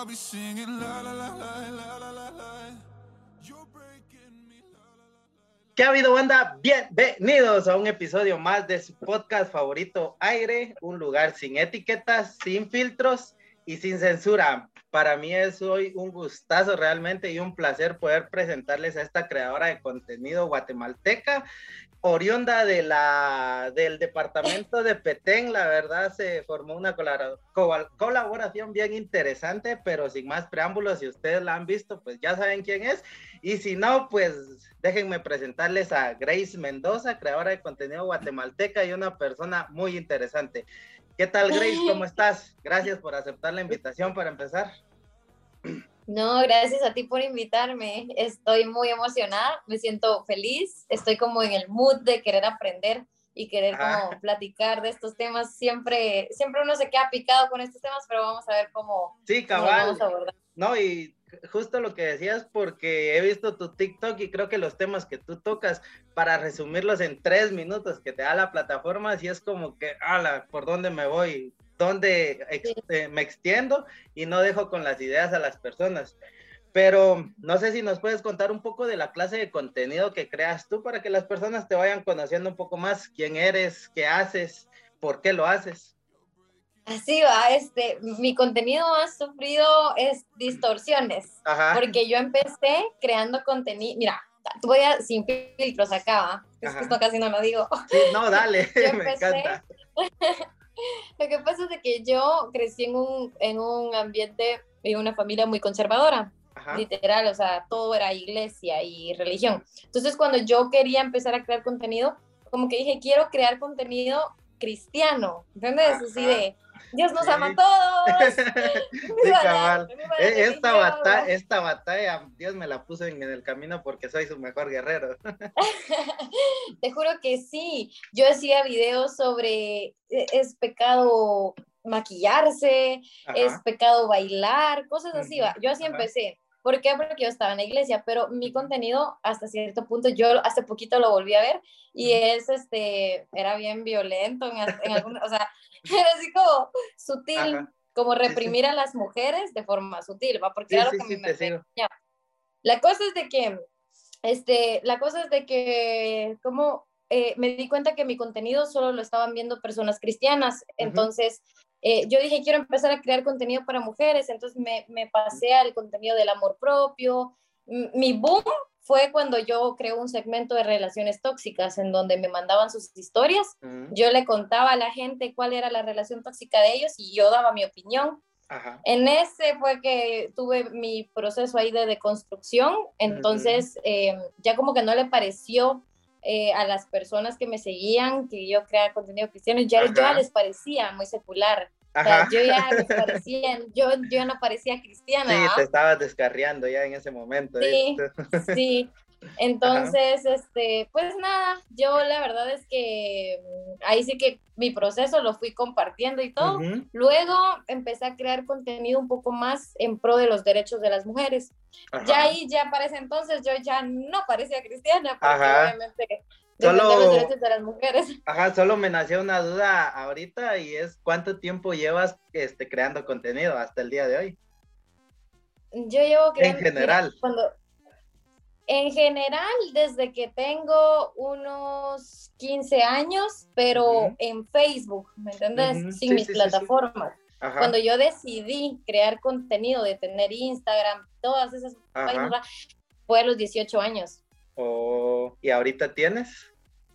I'll. ¿Qué ha habido, banda? Bienvenidos a un episodio más de su podcast favorito, Aire, un lugar sin etiquetas, sin filtros y sin censura. Para mí es hoy un gustazo realmente y un placer poder presentarles a esta creadora de contenido guatemalteca, oriunda de la, del departamento de Petén. La verdad se formó una colabora- co- colaboración bien interesante, pero sin más preámbulos, si ustedes la han visto, pues ya saben quién es. Y si no, pues déjenme presentarles a Grace Mendoza, creadora de contenido guatemalteca y una persona muy interesante. ¿Qué tal, Grace? ¿Cómo estás? Gracias por aceptar la invitación para empezar. No, gracias a ti por invitarme. Estoy muy emocionada, me siento feliz, estoy como en el mood de querer aprender y querer Ah. como platicar de estos temas. Siempre, siempre uno se queda picado con estos temas, pero vamos a ver cómo, Sí, cómo cabal. vamos a. No, y justo lo que decías, porque he visto tu TikTok y creo que los temas que tú tocas, para resumirlos en tres minutos que te da la plataforma, sí es como que, ala, ¿por dónde me voy? ¿Dónde ex- eh, me extiendo? Y no dejo con las ideas a las personas. Pero no sé si nos puedes contar un poco de la clase de contenido que creas tú para que las personas te vayan conociendo un poco más quién eres, qué haces, por qué lo haces. Así va, este, mi contenido ha sufrido es distorsiones, Ajá. porque yo empecé creando contenido, mira, voy a sin filtros acá, ¿va? es que esto casi no lo digo. Sí, no, dale, Yo me empecé- encanta. Lo que pasa es que yo crecí en un, en un ambiente y una familia muy conservadora, Ajá. literal, o sea, todo era iglesia y religión. Entonces, cuando yo quería empezar a crear contenido, como que dije, quiero crear contenido cristiano, ¿entiendes? Así Ajá. de, Dios nos ama a todos. Sí, cabal. Viva la E- Esta, batalla, esta batalla, Dios me la puso en el camino porque soy su mejor guerrero. Te juro que sí. Yo hacía videos sobre eh, es pecado maquillarse, es Ajá. pecado bailar, cosas así. Yo así ajá. empecé. ¿Por qué? Porque yo estaba en la iglesia, pero mi contenido hasta cierto punto, yo hace poquito lo volví a ver y es, este, era bien violento en, en algún, o sea, era así como sutil, Ajá. como sí. reprimir a las mujeres de forma sutil, ¿va? Porque Sí, era lo sí, que sí, a mí te me enseñaba. La cosa es de que, este, la cosa es de que, como eh, me di cuenta que mi contenido solo lo estaban viendo personas cristianas, entonces eh, yo dije, quiero empezar a crear contenido para mujeres, entonces me, me pasé al contenido del amor propio. M- Mi boom fue cuando yo creé un segmento de relaciones tóxicas en donde me mandaban sus historias, Ujú. yo le contaba a la gente cuál era la relación tóxica de ellos y yo daba mi opinión. Ajá. En ese fue que tuve mi proceso ahí de deconstrucción, entonces eh, ya como que no le pareció eh, a las personas que me seguían que yo creara contenido cristiano, ya, ya Ajá. les parecía muy secular yo ya desaparecía, yo, yo no parecía cristiana. Sí, te estabas descarriando ya en ese momento. Sí, sí. Entonces, este, pues nada, yo la verdad es que mm, ahí sí que mi proceso lo fui compartiendo y todo. Luego empecé a crear contenido un poco más en pro de los derechos de las mujeres. Ya ahí, ya para ese entonces, yo ya no parecía cristiana, porque obviamente solo, de las mujeres. Ajá, solo me nació una duda ahorita y es ¿cuánto tiempo llevas este, creando contenido hasta el día de hoy? Yo llevo creando... En general. Cuando, en general, desde que tengo unos 15 años, pero en Facebook, ¿me entiendes? Sin mis plataformas. Cuando yo decidí crear contenido, de tener Instagram, todas esas páginas, fue a los 18 años. Oh, ¿Y ahorita tienes?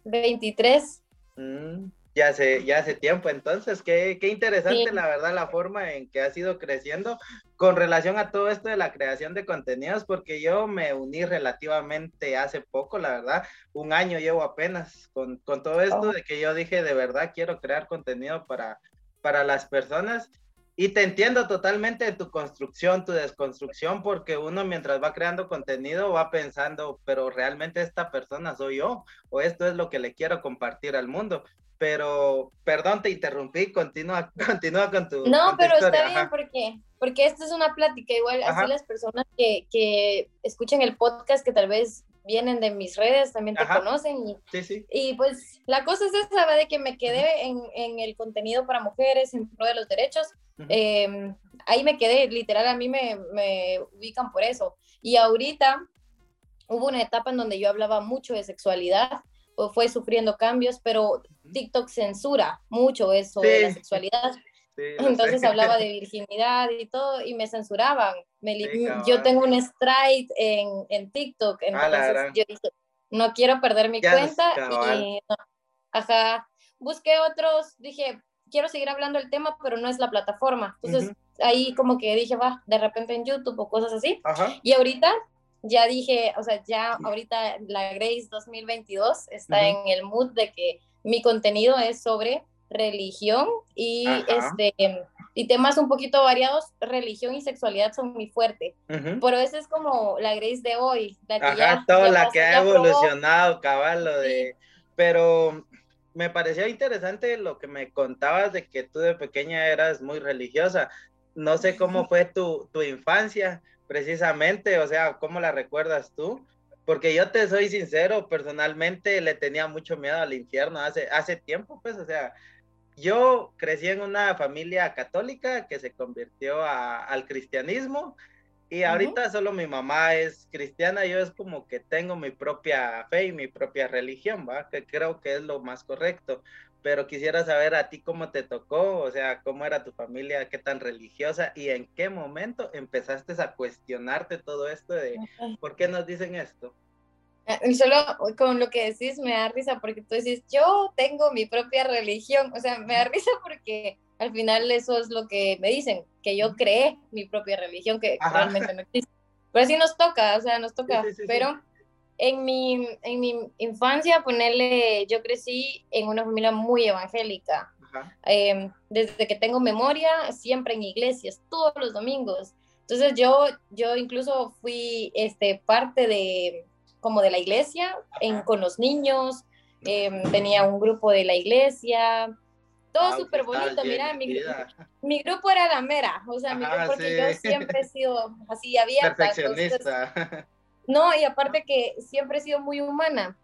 23. Mm, ya hace, ya hace tiempo, entonces, qué, qué interesante la verdad la forma en que has ido creciendo con relación a todo esto de la creación de contenidos, porque yo me uní relativamente hace poco, la verdad, un año llevo apenas con, con todo esto de que yo dije, de verdad quiero crear contenido para, para las personas y te entiendo totalmente de tu construcción, tu desconstrucción, porque uno mientras va creando contenido va pensando, pero realmente esta persona soy yo, o esto es lo que le quiero compartir al mundo. Pero, perdón, te interrumpí, continúa, continúa con tu. No, pero está bien, porque, porque esta es una plática, igual así las personas que, que escuchan el podcast, que tal vez vienen de mis redes, también te conocen. Y, sí, sí. y pues la cosa es esa, de que me quedé en, en, el contenido para mujeres, en pro de los derechos. Em, ahí me quedé, literal, a mí me, me ubican por eso. Y ahorita hubo una etapa en donde yo hablaba mucho de sexualidad, fue sufriendo cambios, pero TikTok censura mucho eso de la sexualidad. Entonces hablaba de virginidad y todo y me censuraban. yo tengo un strike en, en TikTok, entonces yo dije, no quiero perder mi cuenta y ajá, busqué otros, dije, quiero seguir hablando del tema, pero no es la plataforma. Entonces ahí como que dije, va, de repente en YouTube o cosas así. Y ahorita ya dije, o sea, ya ahorita la Grace 2022 está en el mood de que mi contenido es sobre religión y este y temas un poquito variados, religión y sexualidad son muy fuertes. Pero esa es como la Grace de hoy, la que ya, toda la que ha evolucionado, cabal, de pero me pareció interesante lo que me contabas de que tú de pequeña eras muy religiosa. No sé cómo fue tu, tu infancia, precisamente, o sea, ¿cómo la recuerdas tú? Porque yo te soy sincero, personalmente le tenía mucho miedo al infierno hace, hace tiempo, pues, o sea, yo crecí en una familia católica que se convirtió al cristianismo y ahorita solo mi mamá es cristiana, yo es como que tengo mi propia fe y mi propia religión, ¿va? Que creo que es lo más correcto. Pero quisiera saber a ti cómo te tocó, o sea, cómo era tu familia, qué tan religiosa y en qué momento empezaste a cuestionarte todo esto de por qué nos dicen esto. Y solo con lo que decís me da risa porque tú decís, yo tengo mi propia religión, o sea, me da risa porque al final eso es lo que me dicen, que yo creé mi propia religión, que realmente no existe. Pero así nos toca, o sea, nos toca. Pero en mi, en mi infancia, ponerle, yo crecí en una familia muy evangélica. Em, desde que tengo memoria, siempre en iglesias, todos los domingos. Entonces yo, yo incluso fui este, parte de, como de la iglesia, en, con los niños, em, tenía un grupo de la iglesia, todo súper bonito, mira, mi, mi, grupo era la mera, o sea, mi grupo, porque yo siempre he sido así abierta. Perfeccionista. no, y aparte que siempre he sido muy humana.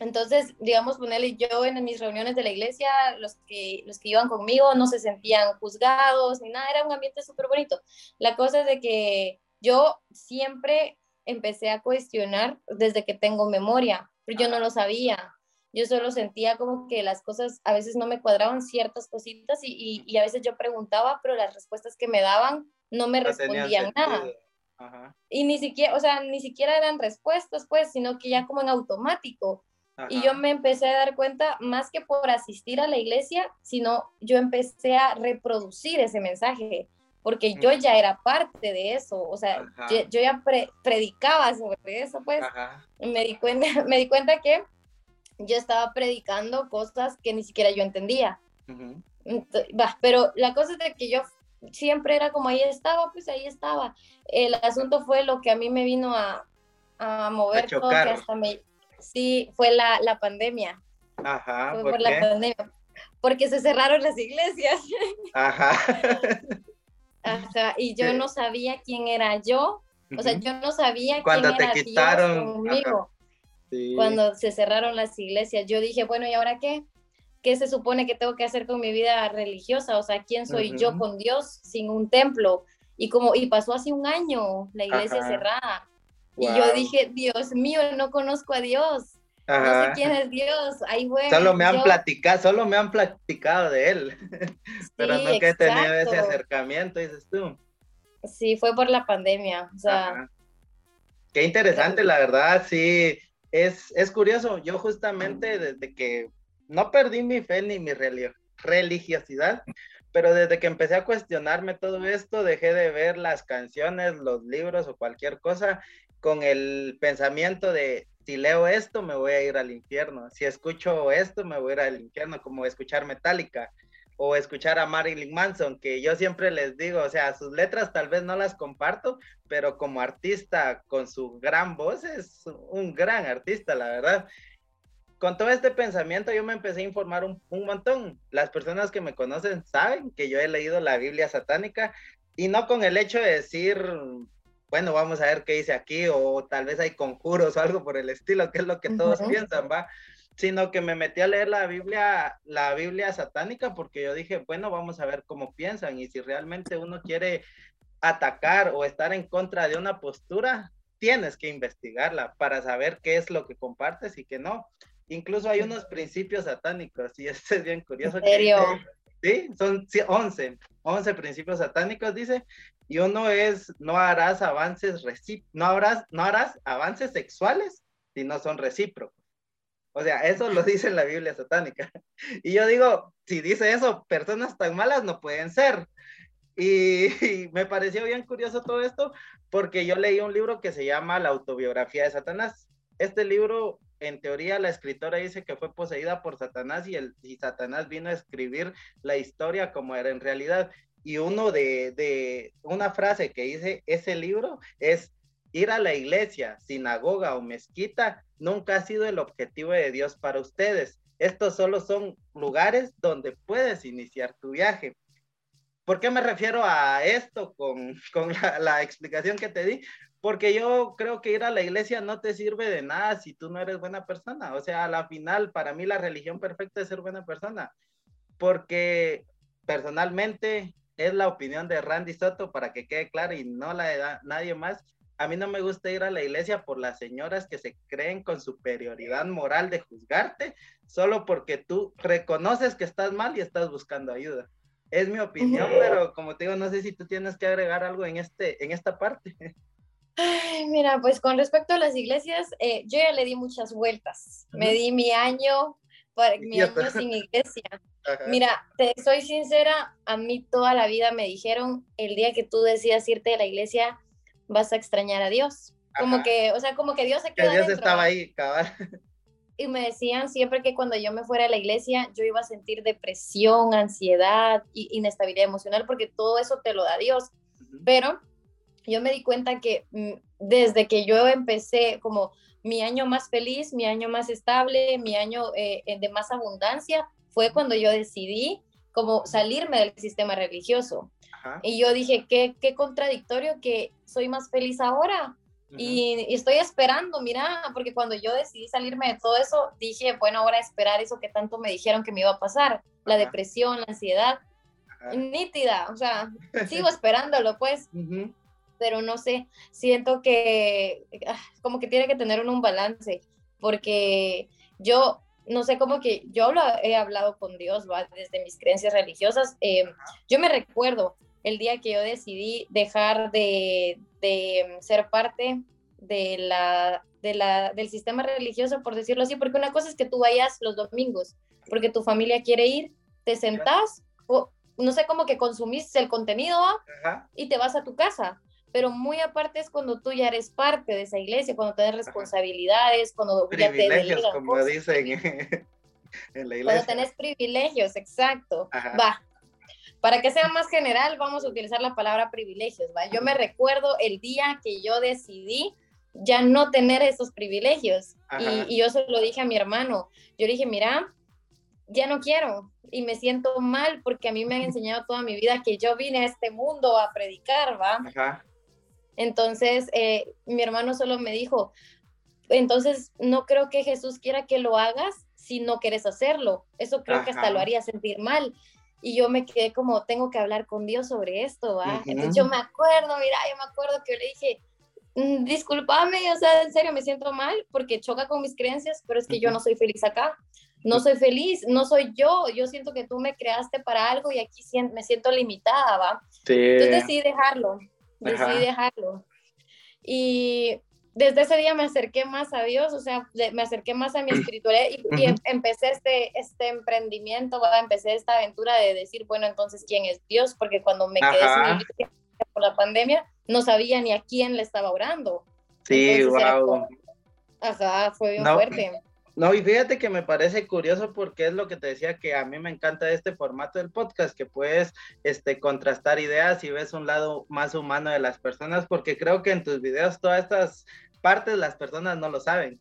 Entonces, digamos, ponerle yo en mis reuniones de la iglesia, los que, los que iban conmigo no se sentían juzgados ni nada, era un ambiente súper bonito. La cosa es de que yo siempre empecé a cuestionar desde que tengo memoria, pero yo no lo sabía. Yo solo sentía como que las cosas a veces no me cuadraban ciertas cositas y, y, a veces yo preguntaba, pero las respuestas que me daban no me respondían nada. Y ni siquiera, o sea, ni siquiera eran respuestas, pues, sino que ya como en automático. Y yo me empecé a dar cuenta, más que por asistir a la iglesia, sino yo empecé a reproducir ese mensaje porque yo ya era parte de eso, o sea, yo, ya predicaba sobre eso, pues, me di, cuenta, me di cuenta que yo estaba predicando cosas que ni siquiera yo entendía. Va, pero la cosa es de que yo siempre era como ahí estaba, pues ahí estaba. El asunto fue lo que a mí me vino a, a mover todo, que hasta me... Sí, fue la, la pandemia. Ajá, fue ¿por, la pandemia. Porque se cerraron las iglesias. Ajá. Ajá, y yo no sabía quién era yo. O sea, yo no sabía Cuando quién te era quitaron, Dios conmigo. Sí. Cuando se cerraron las iglesias, yo dije, bueno, ¿y ahora qué? ¿Qué se supone que tengo que hacer con mi vida religiosa? O sea, ¿quién soy yo Ujú. con Dios sin un templo? Y como, y pasó hace un año la iglesia Ajá. cerrada. Y yo dije, Dios mío, no conozco a Dios. No sé Ajá. quién es Dios. Ahí voy. Solo me han yo- platicado, solo me han platicado de él, pero Sí, nunca he tenido ese acercamiento, dices tú. Sí, fue por la pandemia. O sea, Ajá. Qué interesante, la verdad, sí. Es, es curioso, yo justamente desde que no perdí mi fe ni mi religiosidad, pero desde que empecé a cuestionarme todo esto, dejé de ver las canciones, los libros o cualquier cosa con el pensamiento de si leo esto me voy a ir al infierno, si escucho esto me voy a ir al infierno, como escuchar Metallica o escuchar a Marilyn Manson, que yo siempre les digo, o sea, sus letras tal vez no las comparto, pero como artista con su gran voz es un gran artista, la verdad. Con todo este pensamiento yo me empecé a informar un, un montón. Las personas que me conocen saben que yo he leído la Biblia satánica y no con el hecho de decir, bueno, vamos a ver qué dice aquí o tal vez hay conjuros o algo por el estilo, que es lo que todos piensan, ¿va? Sino que me metí a leer la Biblia, la Biblia satánica porque yo dije, bueno, vamos a ver cómo piensan y si realmente uno quiere atacar o estar en contra de una postura, tienes que investigarla para saber qué es lo que compartes y qué no. Incluso hay unos principios satánicos y esto es bien curioso. ¿En serio? sí, son sí, 11, 11 principios satánicos, dice, y uno es, no harás avances no, harás, no harás avances sexuales si no son recíprocos. O sea, eso lo dice en la Biblia satánica. Y yo digo, si dice eso, personas tan malas no pueden ser. Y, y me pareció bien curioso todo esto porque yo leí un libro que se llama La autobiografía de Satanás. Este libro, en teoría, la escritora dice que fue poseída por Satanás y, el, y Satanás vino a escribir la historia como era en realidad. Y uno de, de una frase que dice ese libro es, ir a la iglesia, sinagoga o mezquita nunca ha sido el objetivo de Dios para ustedes. Estos solo son lugares donde puedes iniciar tu viaje. ¿Por qué me refiero a esto con, con la, la, explicación que te di? Porque yo creo que ir a la iglesia no te sirve de nada si tú no eres buena persona. O sea, a la final, para mí la religión perfecta es ser buena persona. Porque personalmente es la opinión de Randy Soto, para que quede claro, y no la de nadie más. A mí no me gusta ir a la iglesia por las señoras que se creen con superioridad moral de juzgarte, solo porque tú reconoces que estás mal y estás buscando ayuda. Es mi opinión, pero como te digo, no sé si tú tienes que agregar algo en, este, en esta parte. Ay, mira, pues con respecto a las iglesias, eh, yo ya le di muchas vueltas. Uh -huh. Me di mi año, para, mi año sin iglesia. Ajá. Mira, te soy sincera, a mí toda la vida me dijeron, el día que tú decidas irte de la iglesia, vas a extrañar a Dios. Ajá. Como que, o sea, como que Dios se queda Que Dios dentro, estaba ahí, cabal. Y me decían siempre que cuando yo me fuera a la iglesia, yo iba a sentir depresión, ansiedad, y inestabilidad emocional, porque todo eso te lo da Dios. Uh -huh. Pero yo me di cuenta que mm, desde que yo empecé como mi año más feliz, mi año más estable, mi año eh, de más abundancia, fue cuando yo decidí como salirme del sistema religioso. Ajá. Y yo dije, qué, qué contradictorio que soy más feliz ahora. Uh -huh. y, y, estoy esperando, mira, porque cuando yo decidí salirme de todo eso, dije, bueno, ahora esperar eso que tanto me dijeron que me iba a pasar, la depresión, la ansiedad, Ajá. nítida, o sea, sigo esperándolo, pues. Uh -huh pero no sé, siento que ah, como que tiene que tener un, un balance, porque yo, no sé, como que yo lo he hablado con Dios, ¿va? desde mis creencias religiosas, eh, yo me recuerdo el día que yo decidí dejar de, de ser parte de la, de la, del sistema religioso, por decirlo así, porque una cosa es que tú vayas los domingos, porque tu familia quiere ir, te sentás, o no sé, como que consumís el contenido ¿va? y te vas a tu casa pero muy aparte es cuando tú ya eres parte de esa iglesia, cuando tienes responsabilidades, cuando ya te delegan como cosas. dicen. en la iglesia. Cuando tenés privilegios, exacto. Va. Para que sea más general, vamos a utilizar la palabra privilegios, ¿va? Yo me recuerdo el día que yo decidí ya no tener esos privilegios. Y, y, yo se lo dije a mi hermano. Yo le dije, mira, ya no quiero y me siento mal porque a mí me han enseñado toda mi vida que yo vine a este mundo a predicar, ¿va? Ajá. Entonces, eh, mi hermano solo me dijo, entonces no creo que Jesús quiera que lo hagas si no quieres hacerlo. Eso creo que hasta lo haría sentir mal. Y yo me quedé como, tengo que hablar con Dios sobre esto, ¿va? Entonces yo me acuerdo, mira, yo me acuerdo que yo le dije, mm, discúlpame, o sea, en serio, me siento mal porque choca con mis creencias, pero es que yo no soy feliz acá. No soy feliz, no soy yo. Yo siento que tú me creaste para algo y aquí me siento limitada, ¿va? Sí. Entonces decidí dejarlo decidí dejarlo. Y desde ese día me acerqué más a Dios, o sea, me acerqué más a mi espiritualidad y, em, empecé este, este emprendimiento, empecé esta aventura de decir, bueno, entonces, ¿quién es Dios? Porque cuando me quedé sin por la pandemia, no sabía ni a quién le estaba orando. Sí, wow. ajá, fue bien fuerte. No, y fíjate que me parece curioso porque es lo que te decía que a mí me encanta este formato del podcast, que puedes este, contrastar ideas y ves un lado más humano de las personas, porque creo que en tus videos todas estas partes las personas no lo saben.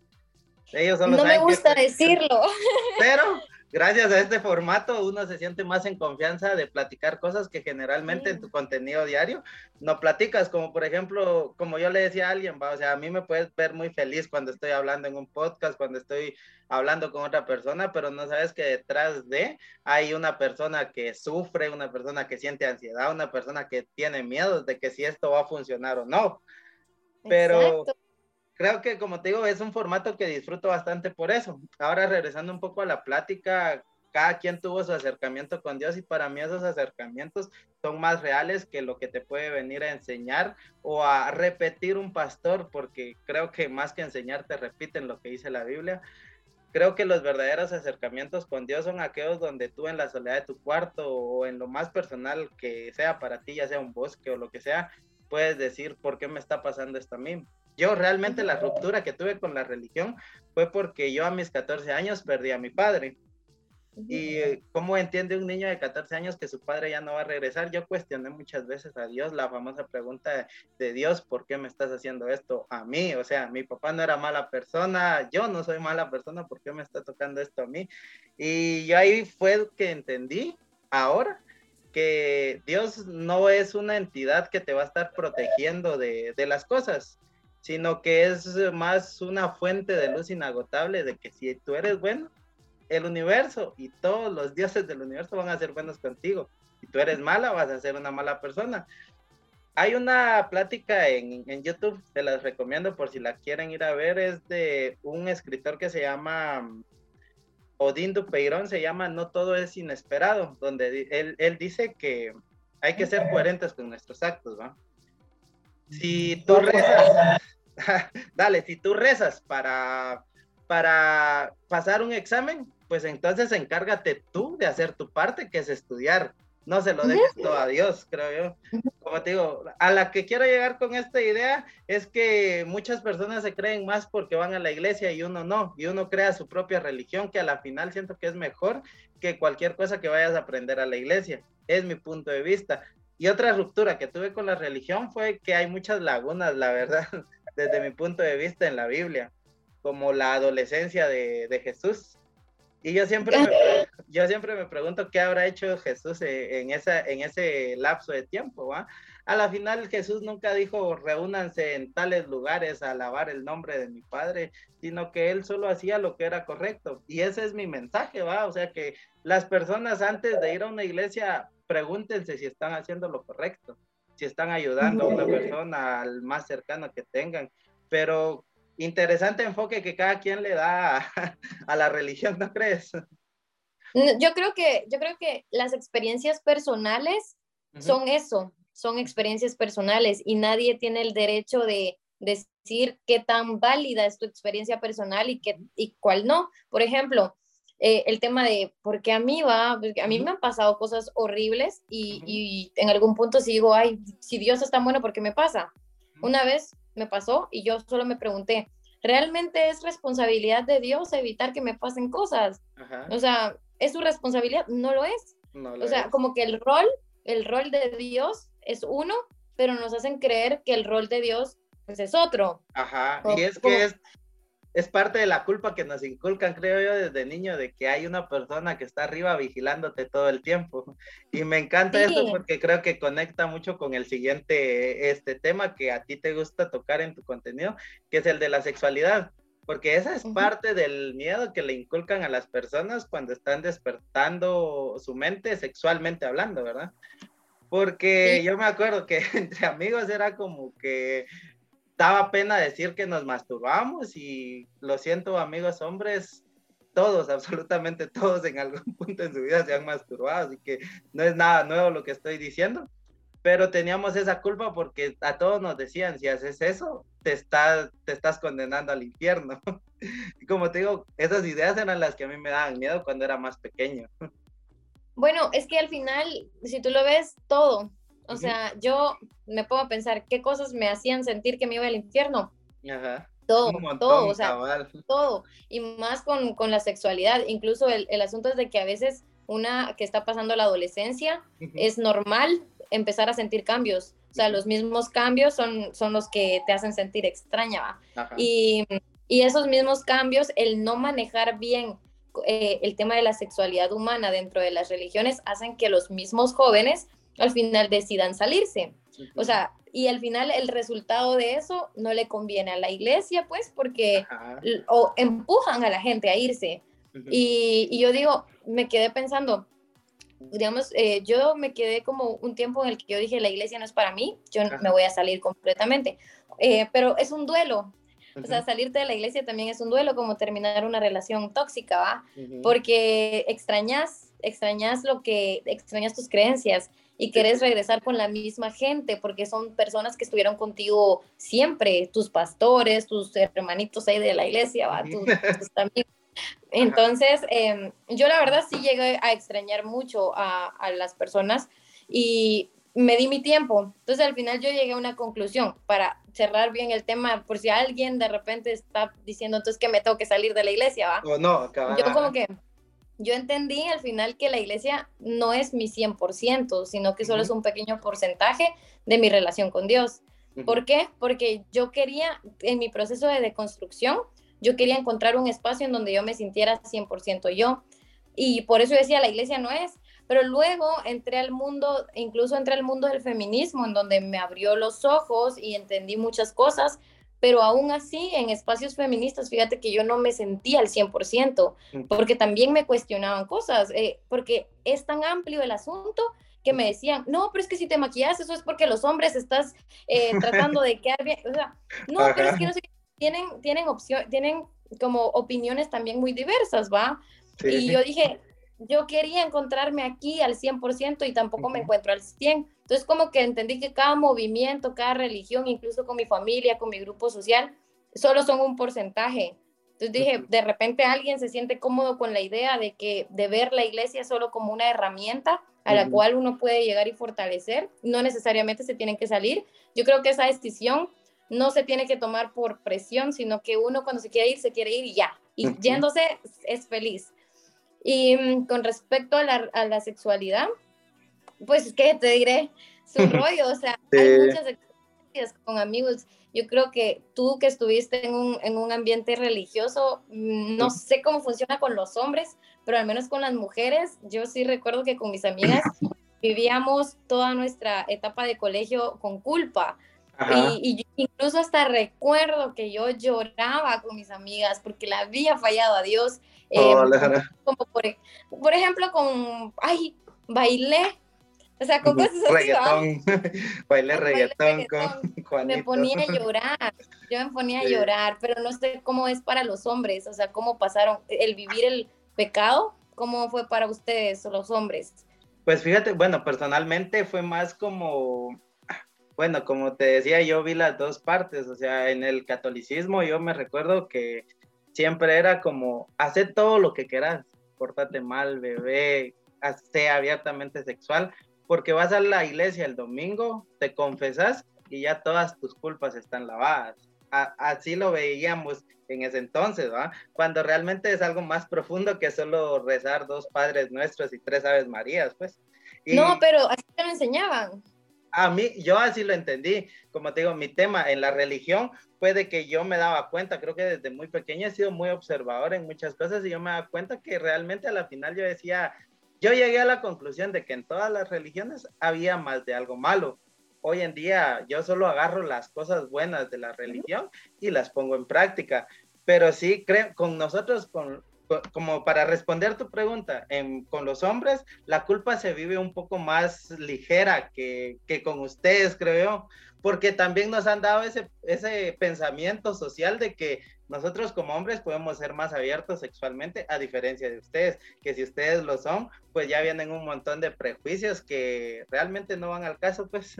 Ellos solo no me gusta decirlo. Pero gracias a este formato uno se siente más en confianza de platicar cosas que generalmente en tu contenido diario no platicas, como por ejemplo, como yo le decía a alguien, ¿va? o sea, a mí me puedes ver muy feliz cuando estoy hablando en un podcast, cuando estoy hablando con otra persona, pero no sabes que detrás de hay una persona que sufre, una persona que siente ansiedad, una persona que tiene miedo de que si esto va a funcionar o no. Pero creo que como te digo, es un formato que disfruto bastante por eso. Ahora regresando un poco a la plática, cada quien tuvo su acercamiento con Dios y para mí esos acercamientos son más reales que lo que te puede venir a enseñar o a repetir un pastor, porque creo que más que enseñar te repiten lo que dice la Biblia. Creo que los verdaderos acercamientos con Dios son aquellos donde tú en la soledad de tu cuarto o en lo más personal que sea para ti, ya sea un bosque o lo que sea, puedes decir, ¿por qué me está pasando esto a mí? Yo realmente la ruptura que tuve con la religión fue porque yo a mis 14 años perdí a mi padre. Y cómo entiende un niño de 14 años que su padre ya no va a regresar. Yo cuestioné muchas veces a Dios la famosa pregunta de Dios, ¿por qué me estás haciendo esto a mí? O sea, mi papá no era mala persona, yo no soy mala persona, ¿por qué me está tocando esto a mí? Y ahí fue que entendí ahora que Dios no es una entidad que te va a estar protegiendo de, de las cosas sino que es más una fuente de luz inagotable de que si tú eres bueno, el universo y todos los dioses del universo van a ser buenos contigo. Si tú eres mala, vas a ser una mala persona. Hay una plática en, en YouTube, te las recomiendo por si la quieren ir a ver, es de un escritor que se llama Odín Dupeirón, se llama No todo es inesperado, donde él, él dice que hay que ser coherentes con nuestros actos, ¿va? Si tú rezas, dale, si tú rezas para, para pasar un examen, pues entonces encárgate tú de hacer tu parte, que es estudiar. No se lo dejes todo a Dios, creo yo. Como te digo, a la que quiero llegar con esta idea es que muchas personas se creen más porque van a la iglesia y uno no, y uno crea su propia religión, que a la final siento que es mejor que cualquier cosa que vayas a aprender a la iglesia. Es mi punto de vista. Y otra ruptura que tuve con la religión fue que hay muchas lagunas, la verdad, desde mi punto de vista en la Biblia, como la adolescencia de, de Jesús. Y yo siempre, me, yo siempre me pregunto qué habrá hecho Jesús e, en, esa, en ese lapso de tiempo. ¿va? A la final Jesús nunca dijo reúnanse en tales lugares a alabar el nombre de mi Padre, sino que él solo hacía lo que era correcto. Y ese es mi mensaje, ¿va? O sea que las personas antes de ir a una iglesia pregúntense si están haciendo lo correcto, si están ayudando a una persona, al más cercano que tengan. Pero interesante enfoque que cada quien le da a, la religión, ¿no crees? Yo creo que, yo creo que las experiencias personales son eso, son experiencias personales y nadie tiene el derecho de decir qué tan válida es tu experiencia personal y, qué, y cuál no. Por ejemplo, eh, el tema de, porque a mí va, a mí me han pasado cosas horribles y, y, en algún punto si digo, ay, si Dios es tan bueno, ¿por qué me pasa? Una vez me pasó y yo solo me pregunté, realmente es responsabilidad de Dios evitar que me pasen cosas. O sea, ¿es su responsabilidad? No lo es. o sea, como que el rol, el rol de Dios es uno, pero nos hacen creer que el rol de Dios pues, es otro. Ajá, y es que es, es parte de la culpa que nos inculcan, creo yo, desde niño, de que hay una persona que está arriba vigilándote todo el tiempo. Y me encanta esto porque creo que conecta mucho con el siguiente este tema que a ti te gusta tocar en tu contenido, que es el de la sexualidad. Porque esa es parte del miedo que le inculcan a las personas cuando están despertando su mente sexualmente hablando, ¿verdad? Porque yo me acuerdo que entre amigos era como que daba pena decir que nos masturbamos y lo siento amigos hombres, todos, absolutamente todos en algún punto en su vida se han masturbado, así que no es nada nuevo lo que estoy diciendo, pero teníamos esa culpa porque a todos nos decían, si haces eso, te estás, te estás condenando al infierno. Y como te digo, esas ideas eran las que a mí me daban miedo cuando era más pequeño. Bueno, es que al final, si tú lo ves, todo, o sea, yo me puedo pensar qué cosas me hacían sentir que me iba al infierno. Ajá. Todo, todo, o sea, todo. Y más con, con la sexualidad. Incluso el, el, asunto es de que a veces una que está pasando la adolescencia es normal empezar a sentir cambios. O sea, los mismos cambios son, son los que te hacen sentir extraña. Y, y, esos mismos cambios, el no manejar bien eh, el tema de la sexualidad humana dentro de las religiones, hacen que los mismos jóvenes al final decidan salirse. O sea, y al final el resultado de eso no le conviene a la iglesia, pues, porque o empujan a la gente a irse. y, yo digo, me quedé pensando, digamos, eh, yo me quedé como un tiempo en el que yo dije, la iglesia no es para mí, yo me voy a salir completamente. Eh, pero es un duelo. O sea, salirte de la iglesia también es un duelo, como terminar una relación tóxica, ¿va? Porque extrañas, extrañas lo que, extrañas tus creencias, y querés regresar con la misma gente, porque son personas que estuvieron contigo siempre, tus pastores, tus hermanitos ahí de la iglesia, ¿va? Tus, Entonces, em, yo la verdad sí llegué a extrañar mucho a, a, las personas y me di mi tiempo. Entonces, al final yo llegué a una conclusión para cerrar bien el tema, por si alguien de repente está diciendo entonces que me tengo que salir de la iglesia, ¿va? O no, Yo como que yo entendí al final que la iglesia no es mi 100%, sino que solo es un pequeño porcentaje de mi relación con Dios. ¿Por qué? Porque yo quería, en mi proceso de deconstrucción, yo quería encontrar un espacio en donde yo me sintiera 100% yo. Y por eso decía, la iglesia no es. Pero luego entré al mundo, incluso entré al mundo del feminismo, en donde me abrió los ojos y entendí muchas cosas pero aún así en espacios feministas, fíjate que yo no me sentía al 100%, porque también me cuestionaban cosas, eh, porque es tan amplio el asunto que me decían, no, pero es que si te maquillas, eso es porque los hombres estás eh, tratando de quedar bien, o sea, no, pero es que no sé, tienen, tienen opción, tienen como opiniones también muy diversas, ¿va? Y yo dije, yo quería encontrarme aquí al 100% y tampoco me encuentro al 100%. Entonces como que entendí que cada movimiento, cada religión, incluso con mi familia, con mi grupo social, solo son un porcentaje. Entonces dije, de repente alguien se siente cómodo con la idea de que de ver la iglesia solo como una herramienta a la cual uno puede llegar y fortalecer, no necesariamente se tienen que salir. Yo creo que esa decisión no se tiene que tomar por presión, sino que uno cuando se quiere ir, se quiere ir y ya. Y yéndose es feliz. Y mm, con respecto a la, a la sexualidad, pues, ¿qué te diré? Su rollo, o sea, hay muchas experiencias con amigos. Yo creo que tú que estuviste en un, en un ambiente religioso, mm, no sé cómo funciona con los hombres, pero al menos con las mujeres, yo sí recuerdo que con mis amigas vivíamos toda nuestra etapa de colegio con culpa. Y, incluso hasta recuerdo que yo lloraba con mis amigas porque le había fallado a Dios. Oh, em, como por, por, ejemplo, con, ay, bailé. O sea, con cosas así. Reggaetón. bailé reggaetón, con Juanito. Me ponía a llorar. Yo me ponía a llorar, pero no sé cómo es para los hombres. O sea, cómo pasaron el vivir el pecado. ¿Cómo fue para ustedes, los hombres? Pues fíjate, bueno, personalmente fue más como bueno, como te decía, yo vi las dos partes, o sea, en el catolicismo yo me recuerdo que siempre era como, hacer todo lo que quieras, pórtate mal, bebé, sea abiertamente sexual, porque vas a la iglesia el domingo, te confesas y ya todas tus culpas están lavadas. así lo veíamos en ese entonces, ¿va? Cuando realmente es algo más profundo que solo rezar dos Padres Nuestros y tres Aves Marías, pues. no, pero así te lo enseñaban. A mí, yo así lo entendí. Como te digo, mi tema en la religión fue de que yo me daba cuenta, creo que desde muy pequeña he sido muy observador en muchas cosas y yo me daba cuenta que realmente a la final yo decía, yo llegué a la conclusión de que en todas las religiones había más de algo malo hoy en día yo solo agarro las cosas buenas de la religión y las pongo en práctica. Pero sí, creo, con nosotros, con, como para responder tu pregunta, con los hombres, la culpa se vive un poco más ligera que, que con ustedes, creo yo, porque también nos han dado ese, ese pensamiento social de que nosotros como hombres podemos ser más abiertos sexualmente, a diferencia de ustedes, que si ustedes lo son, pues ya vienen un montón de prejuicios que realmente no van al caso, pues.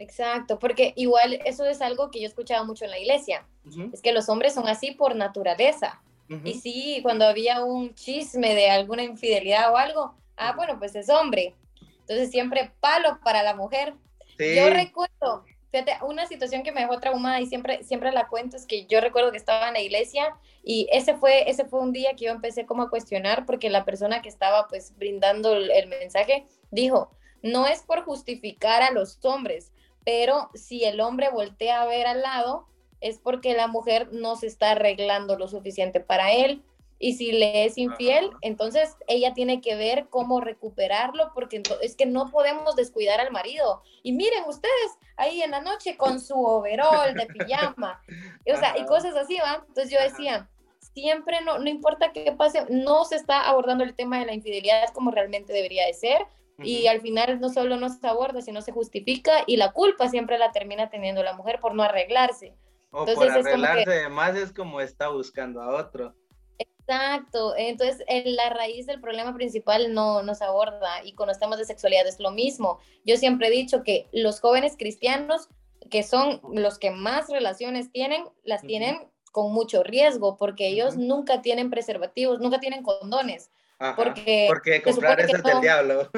Exacto, porque igual eso es algo que yo escuchaba mucho en la iglesia, es que los hombres son así por naturaleza. Y sí, cuando había un chisme de alguna infidelidad o algo, ah, bueno, pues es hombre. Entonces siempre palo para la mujer. Yo recuerdo, fíjate, una situación que me dejó traumada y siempre, siempre la cuento es que yo recuerdo que estaba en la iglesia y ese fue, ese fue un día que yo empecé como a cuestionar porque la persona que estaba pues brindando el mensaje dijo, no es por justificar a los hombres, pero si el hombre voltea a ver al lado, es porque la mujer no se está arreglando lo suficiente para él. Y si le es infiel, entonces ella tiene que ver cómo recuperarlo, porque es que no podemos descuidar al marido. Y miren ustedes, ahí en la noche con su overol de pijama, o sea, y cosas así, ¿va? Entonces yo decía, siempre no, no importa qué pase, no se está abordando el tema de la infidelidad como realmente debería de ser, y al final no solo no se aborda, sino se justifica y la culpa siempre la termina teniendo la mujer por no arreglarse. O Entonces, por arreglarse además es como está buscando a otro. Exacto, entonces la raíz del problema principal no, nos aborda y con los temas de sexualidad es lo mismo. Yo siempre he dicho que los jóvenes cristianos, que son los que más relaciones tienen, las tienen con mucho riesgo porque ellos nunca tienen preservativos, nunca tienen condones porque, porque comprar eso es del diablo.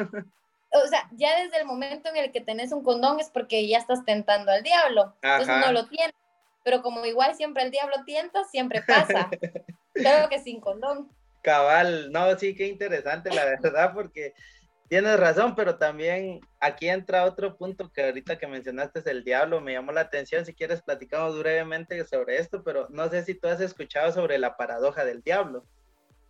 O sea, ya desde el momento en el que tenés un condón es porque ya estás tentando al diablo. Entonces no lo tienes. Pero como igual siempre el diablo tienta, siempre pasa. Claro que sin condón. Cabal, no, sí, qué interesante, la verdad, porque tienes razón, pero también aquí entra otro punto que ahorita que mencionaste es el diablo, me llamó la atención, si quieres platicamos brevemente sobre esto, pero no sé si tú has escuchado sobre la paradoja del diablo.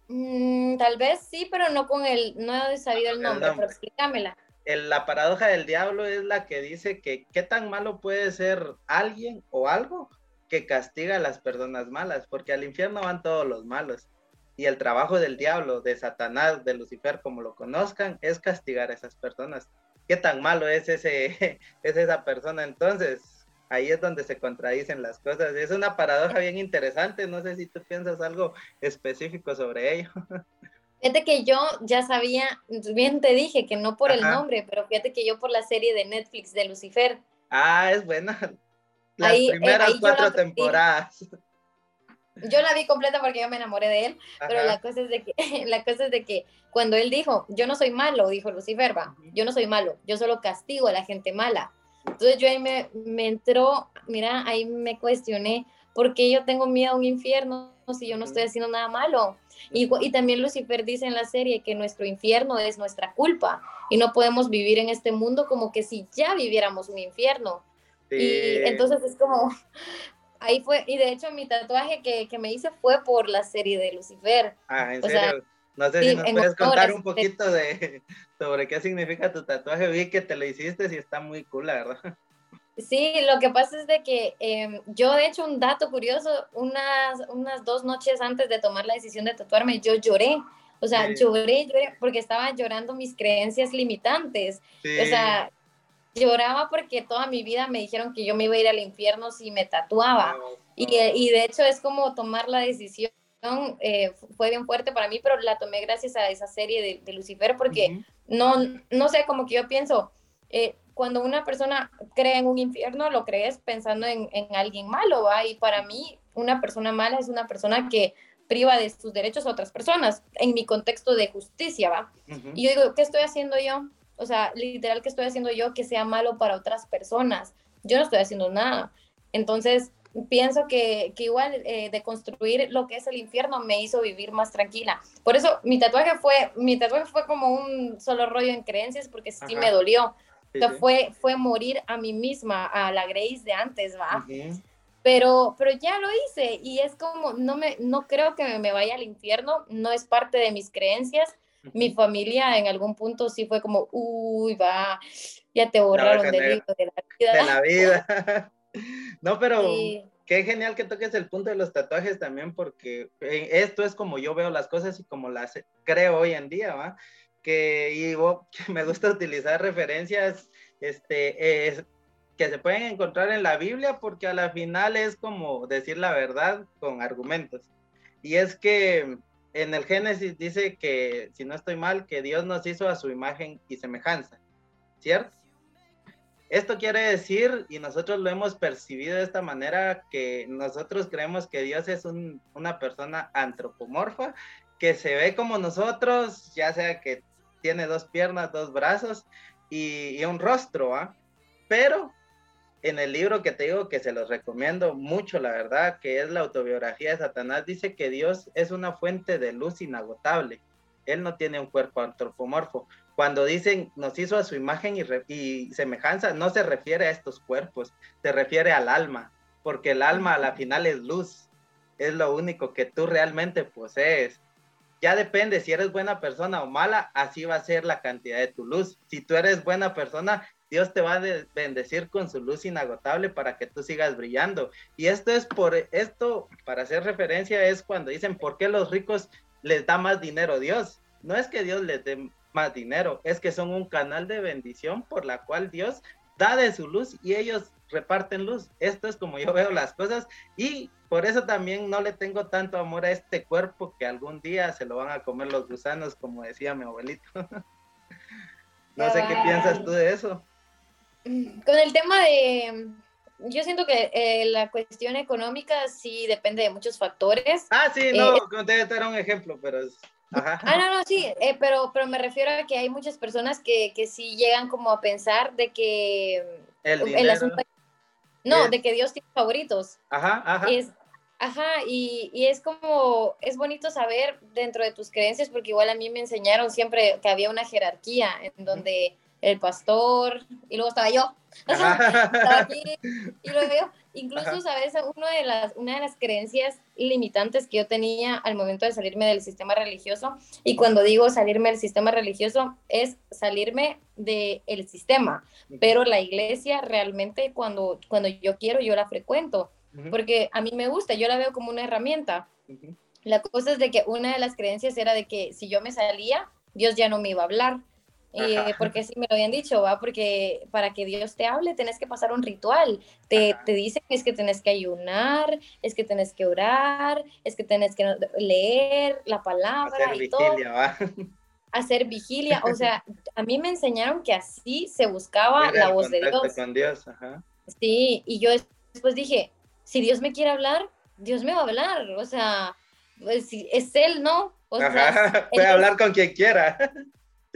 Mm, tal vez sí, pero no con el, no he sabido el nombre, pero explícamela. la paradoja del diablo es la que dice que qué tan malo puede ser alguien o algo que castiga a las personas malas, porque al infierno van todos los malos. Y el trabajo del diablo, de Satanás, de Lucifer, como lo conozcan, es castigar a esas personas. ¿Qué tan malo es, ese, es esa persona entonces? ahí es donde se contradicen las cosas. Es una paradoja bien interesante, no sé si tú piensas algo específico sobre ello. Fíjate que yo ya sabía, bien te dije que no por el nombre, pero fíjate que yo por la serie de Netflix de Lucifer. Ah, es buena. Las eh, primeras cuatro temporadas. Yo la vi completa porque yo me enamoré de él, pero la cosa es de que la cosa es de que cuando él dijo, "Yo no soy malo", dijo Lucifer, va, "Yo no soy malo, yo solo castigo a la gente mala." Entonces yo ahí me, me entró, mira, ahí me cuestioné, ¿por qué yo tengo miedo a un infierno si yo no estoy haciendo nada malo? Y, y, también Lucifer dice en la serie que nuestro infierno es nuestra culpa y no podemos vivir en este mundo como que si ya viviéramos un infierno. Y entonces es como, ahí fue, y de hecho mi tatuaje que, que me hice fue por la serie de Lucifer. Ah, ¿en serio? no sé si nos puedes contar un poquito de, sobre qué significa tu tatuaje. Vi que te lo hiciste y está muy cool, la verdad. Sí, lo que pasa es de que em, yo, de hecho, un dato curioso, unas, unas dos noches antes de tomar la decisión de tatuarme, yo lloré. O sea, lloré, lloré, porque estaba llorando mis creencias limitantes. O sea, lloraba porque toda mi vida me dijeron que yo me iba a ir al infierno si me tatuaba. Y, y de hecho es como tomar la decisión eh, fue bien fuerte para mí, pero la tomé gracias a esa serie de, Lucifer porque no, no sé, como que yo pienso, eh, cuando una persona cree en un infierno, lo crees pensando en, alguien malo, ¿va? Y para mí, una persona mala es una persona que priva de sus derechos a otras personas, en mi contexto de justicia, ¿va? Y yo digo, ¿qué estoy haciendo yo? O sea, literal, ¿qué estoy haciendo yo que sea malo para otras personas? Yo no estoy haciendo nada. Entonces, pienso que, que igual eh, de construir lo que es el infierno me hizo vivir más tranquila. Por eso mi tatuaje fue, mi tatuaje fue como un solo rollo en creencias porque sí me dolió. fue, fue morir a mí misma, a la Grace de antes, ¿va? Pero, pero ya lo hice y es como, no, me, no creo que me vaya al infierno, no es parte de mis creencias. Mi familia en algún punto sí fue como, uy, va, ya te borraron del libro de la vida. De la vida. no, pero qué genial que toques el punto de los tatuajes también, porque eh, esto es como yo veo las cosas y como las creo hoy en día, ¿va? Que, y que me gusta utilizar referencias este, es, que se pueden encontrar en la Biblia porque a la final es como decir la verdad con argumentos. Y es que en el Génesis dice que, si no estoy mal, que Dios nos hizo a su imagen y semejanza, ¿cierto? Esto quiere decir, y nosotros lo hemos percibido de esta manera, que nosotros creemos que Dios es una persona antropomorfa, que se ve como nosotros, ya sea que tiene dos piernas, dos brazos y, un rostro, ¿ah? Pero en el libro que te digo que se los recomiendo mucho, la verdad, que es la autobiografía de Satanás, dice que Dios es una fuente de luz inagotable. Él no tiene un cuerpo antropomorfo. Cuando dicen nos hizo a su imagen y, semejanza, no se refiere a estos cuerpos, se refiere al alma, porque el alma a la final es luz, es lo único que tú realmente posees. Ya depende si eres buena persona o mala, así va a ser la cantidad de tu luz. Si tú eres buena persona, Dios te va a bendecir con su luz inagotable para que tú sigas brillando. Y esto es por esto, para hacer referencia, es cuando dicen, ¿por qué los ricos les da más dinero Dios? No es que Dios les dé más dinero, es que son un canal de bendición por la cual Dios da de su luz y ellos reparten luz. Esto es como yo veo las cosas y por eso también no le tengo tanto amor a este cuerpo que algún día se lo van a comer los gusanos, como decía mi abuelito. no sé qué piensas tú de eso. Con el tema de, yo siento que eh, la cuestión económica sí depende de muchos factores. Ah, sí, no, eh, te dar un ejemplo, pero es... Ajá. Ah, no, no, sí, eh, pero, pero me refiero a que hay muchas personas que, que sí llegan como a pensar de que el, asunto... No, de que Dios tiene favoritos. Ajá, ajá. Es, ajá, y, y, es como, es bonito saber dentro de tus creencias, porque igual a mí me enseñaron siempre que había una jerarquía en donde el pastor, y luego estaba yo. estaba aquí, y luego yo. Incluso, ¿sabes? Uno de las, una de las creencias limitantes que yo tenía al momento de salirme del sistema religioso, y cuando digo salirme del sistema religioso, es salirme del el sistema, pero la iglesia realmente cuando, cuando yo quiero, yo la frecuento, porque a mí me gusta, yo la veo como una herramienta. La cosa es de que una de las creencias era de que si yo me salía, Dios ya no me iba a hablar. Eh, porque sí me lo habían dicho, va, porque para que Dios te hable tenés que pasar un ritual. Te, te dicen es que tenés que ayunar, es que tenés que orar, es que tenés que leer la palabra Hacer y vigilia, ¿va? Hacer vigilia, o sea, a mí me enseñaron que así se buscaba la voz de Dios. Con Dios ajá. Sí, y yo después dije, si Dios me quiere hablar, Dios me va a hablar, o sea, pues, es Él, ¿no? O sea, puede hablar con quien quiera.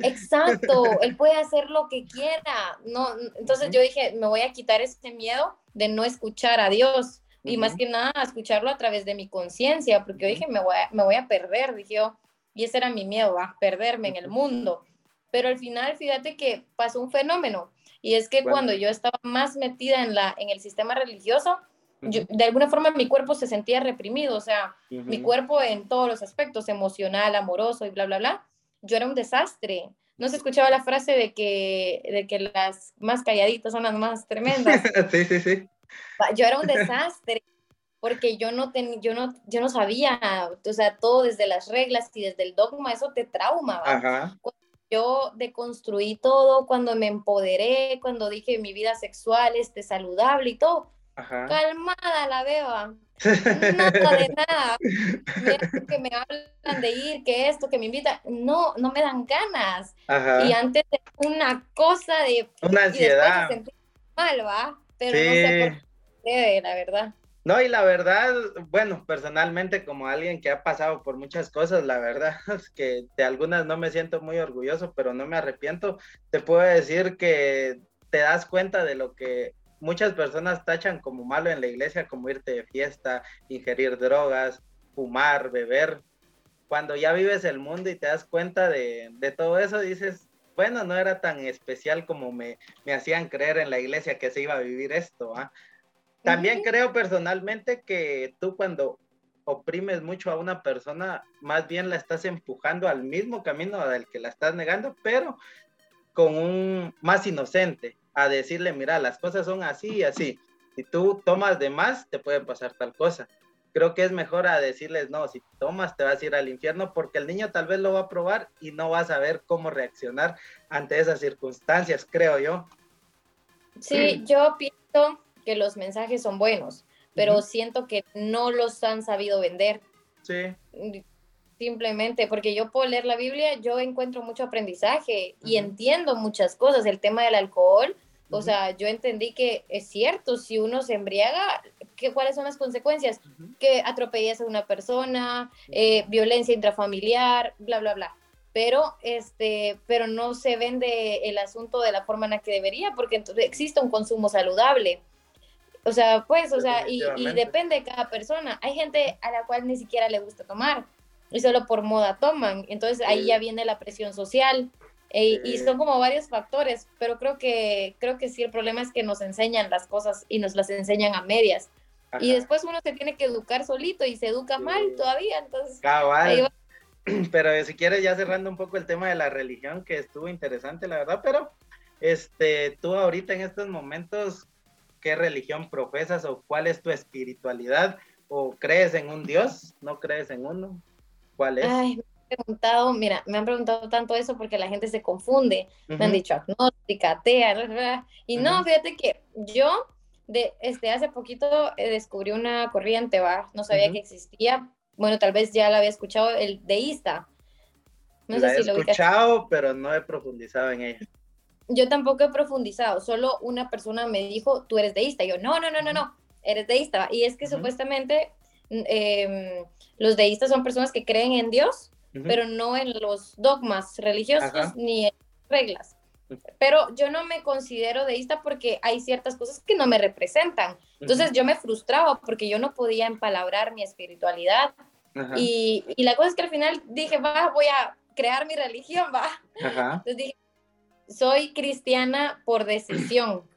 Exacto, él puede hacer lo que quiera. No, entonces yo dije, me voy a quitar ese miedo de no escuchar a Dios y más que nada escucharlo a través de mi conciencia, porque yo dije, me voy, a, me voy a perder, dije yo, y ese era mi miedo, a perderme en el mundo. Pero al final, fíjate que pasó un fenómeno, y es que cuando yo estaba más metida en, la, en el sistema religioso, de alguna forma mi cuerpo se sentía reprimido, o sea, mi cuerpo en todos los aspectos, emocional, amoroso y bla, bla, bla, yo era un desastre. No se escuchaba la frase de que, de que las más calladitas son las más tremendas. sí, sí, sí. Yo era un desastre porque yo no, ten, yo no, yo no sabía, o sea, todo desde las reglas y desde el dogma, eso te trauma. Yo deconstruí todo, cuando me empoderé, cuando dije mi vida sexual esté saludable y todo, calmada la beba. Nada de nada. Que me hablan de ir, que esto, que me invitan. No, no me dan ganas. Y antes de una cosa de. Una ansiedad. mal, ¿va? Pero no sé por qué, la verdad. No, y la verdad, bueno, personalmente como alguien que ha pasado por muchas cosas, la verdad es que de algunas no me siento muy orgulloso, pero no me arrepiento. Te puedo decir que te das cuenta de lo que muchas personas tachan como malo en la iglesia como irte de fiesta, ingerir drogas, fumar, beber. Cuando ya vives el mundo y te das cuenta de, de todo eso, dices, bueno, no era tan especial como me, me hacían creer en la iglesia que se iba a vivir esto. ¿ah? También creo personalmente que tú cuando oprimes mucho a una persona, más bien la estás empujando al mismo camino del que la estás negando, pero con un más inocente, a decirle, mira, las cosas son así y así. Si tú tomas de más, te puede pasar tal cosa. Creo que es mejor a decirles, no, si tomas te vas a ir al infierno porque el niño tal vez lo va a probar y no va a saber cómo reaccionar ante esas circunstancias, creo yo. Sí, yo pienso que los mensajes son buenos, pero siento que no los han sabido vender. Sí. Simplemente porque yo puedo leer la Biblia, yo encuentro mucho aprendizaje y entiendo muchas cosas. El tema del alcohol, o sea, yo entendí que es cierto, si uno se embriaga, ¿qué, ¿cuáles son las consecuencias? Que atropellas a una persona, eh, violencia intrafamiliar, bla, bla, bla. Pero, este, pero no se vende el asunto de la forma en la que debería, porque entonces existe un consumo saludable. O sea, pues, o sea, y, y depende de cada persona. Hay gente a la cual ni siquiera le gusta tomar y solo por moda toman. Entonces ahí ya viene la presión social. Eh, y son como varios factores, pero creo que, creo que sí, el problema es que nos enseñan las cosas y nos las enseñan a medias. Y después uno se tiene que educar solito y se educa mal todavía, entonces... Cabal. Pero si quieres ya cerrando un poco el tema de la religión, que estuvo interesante, la verdad, pero este, tú ahorita en estos momentos, ¿qué religión profesas o cuál es tu espiritualidad? ¿O crees en un Dios? ¿No crees en uno? ¿Cuál es? Ay, preguntado, mira, me han preguntado tanto eso porque la gente se confunde. Me han dicho agnóstica, atea, y no, fíjate que yo de este hace poquito eh, descubrí una corriente, va, no sabía que existía. Bueno, tal vez ya la había escuchado el deísta. No la sé si he escuchado, pero no he profundizado en ella. Yo tampoco he profundizado, solo una persona me dijo, tú eres deísta. Y yo, no, no, no, no, no, eres deísta. Y es que supuestamente eh, los deístas son personas que creen en Dios, pero no en los dogmas religiosos ni en reglas. Pero yo no me considero deísta porque hay ciertas cosas que no me representan. Entonces yo me frustraba porque yo no podía empalabrar mi espiritualidad. Y, y, la cosa es que al final dije, va, voy a crear mi religión, va. Entonces dije, soy cristiana por decisión.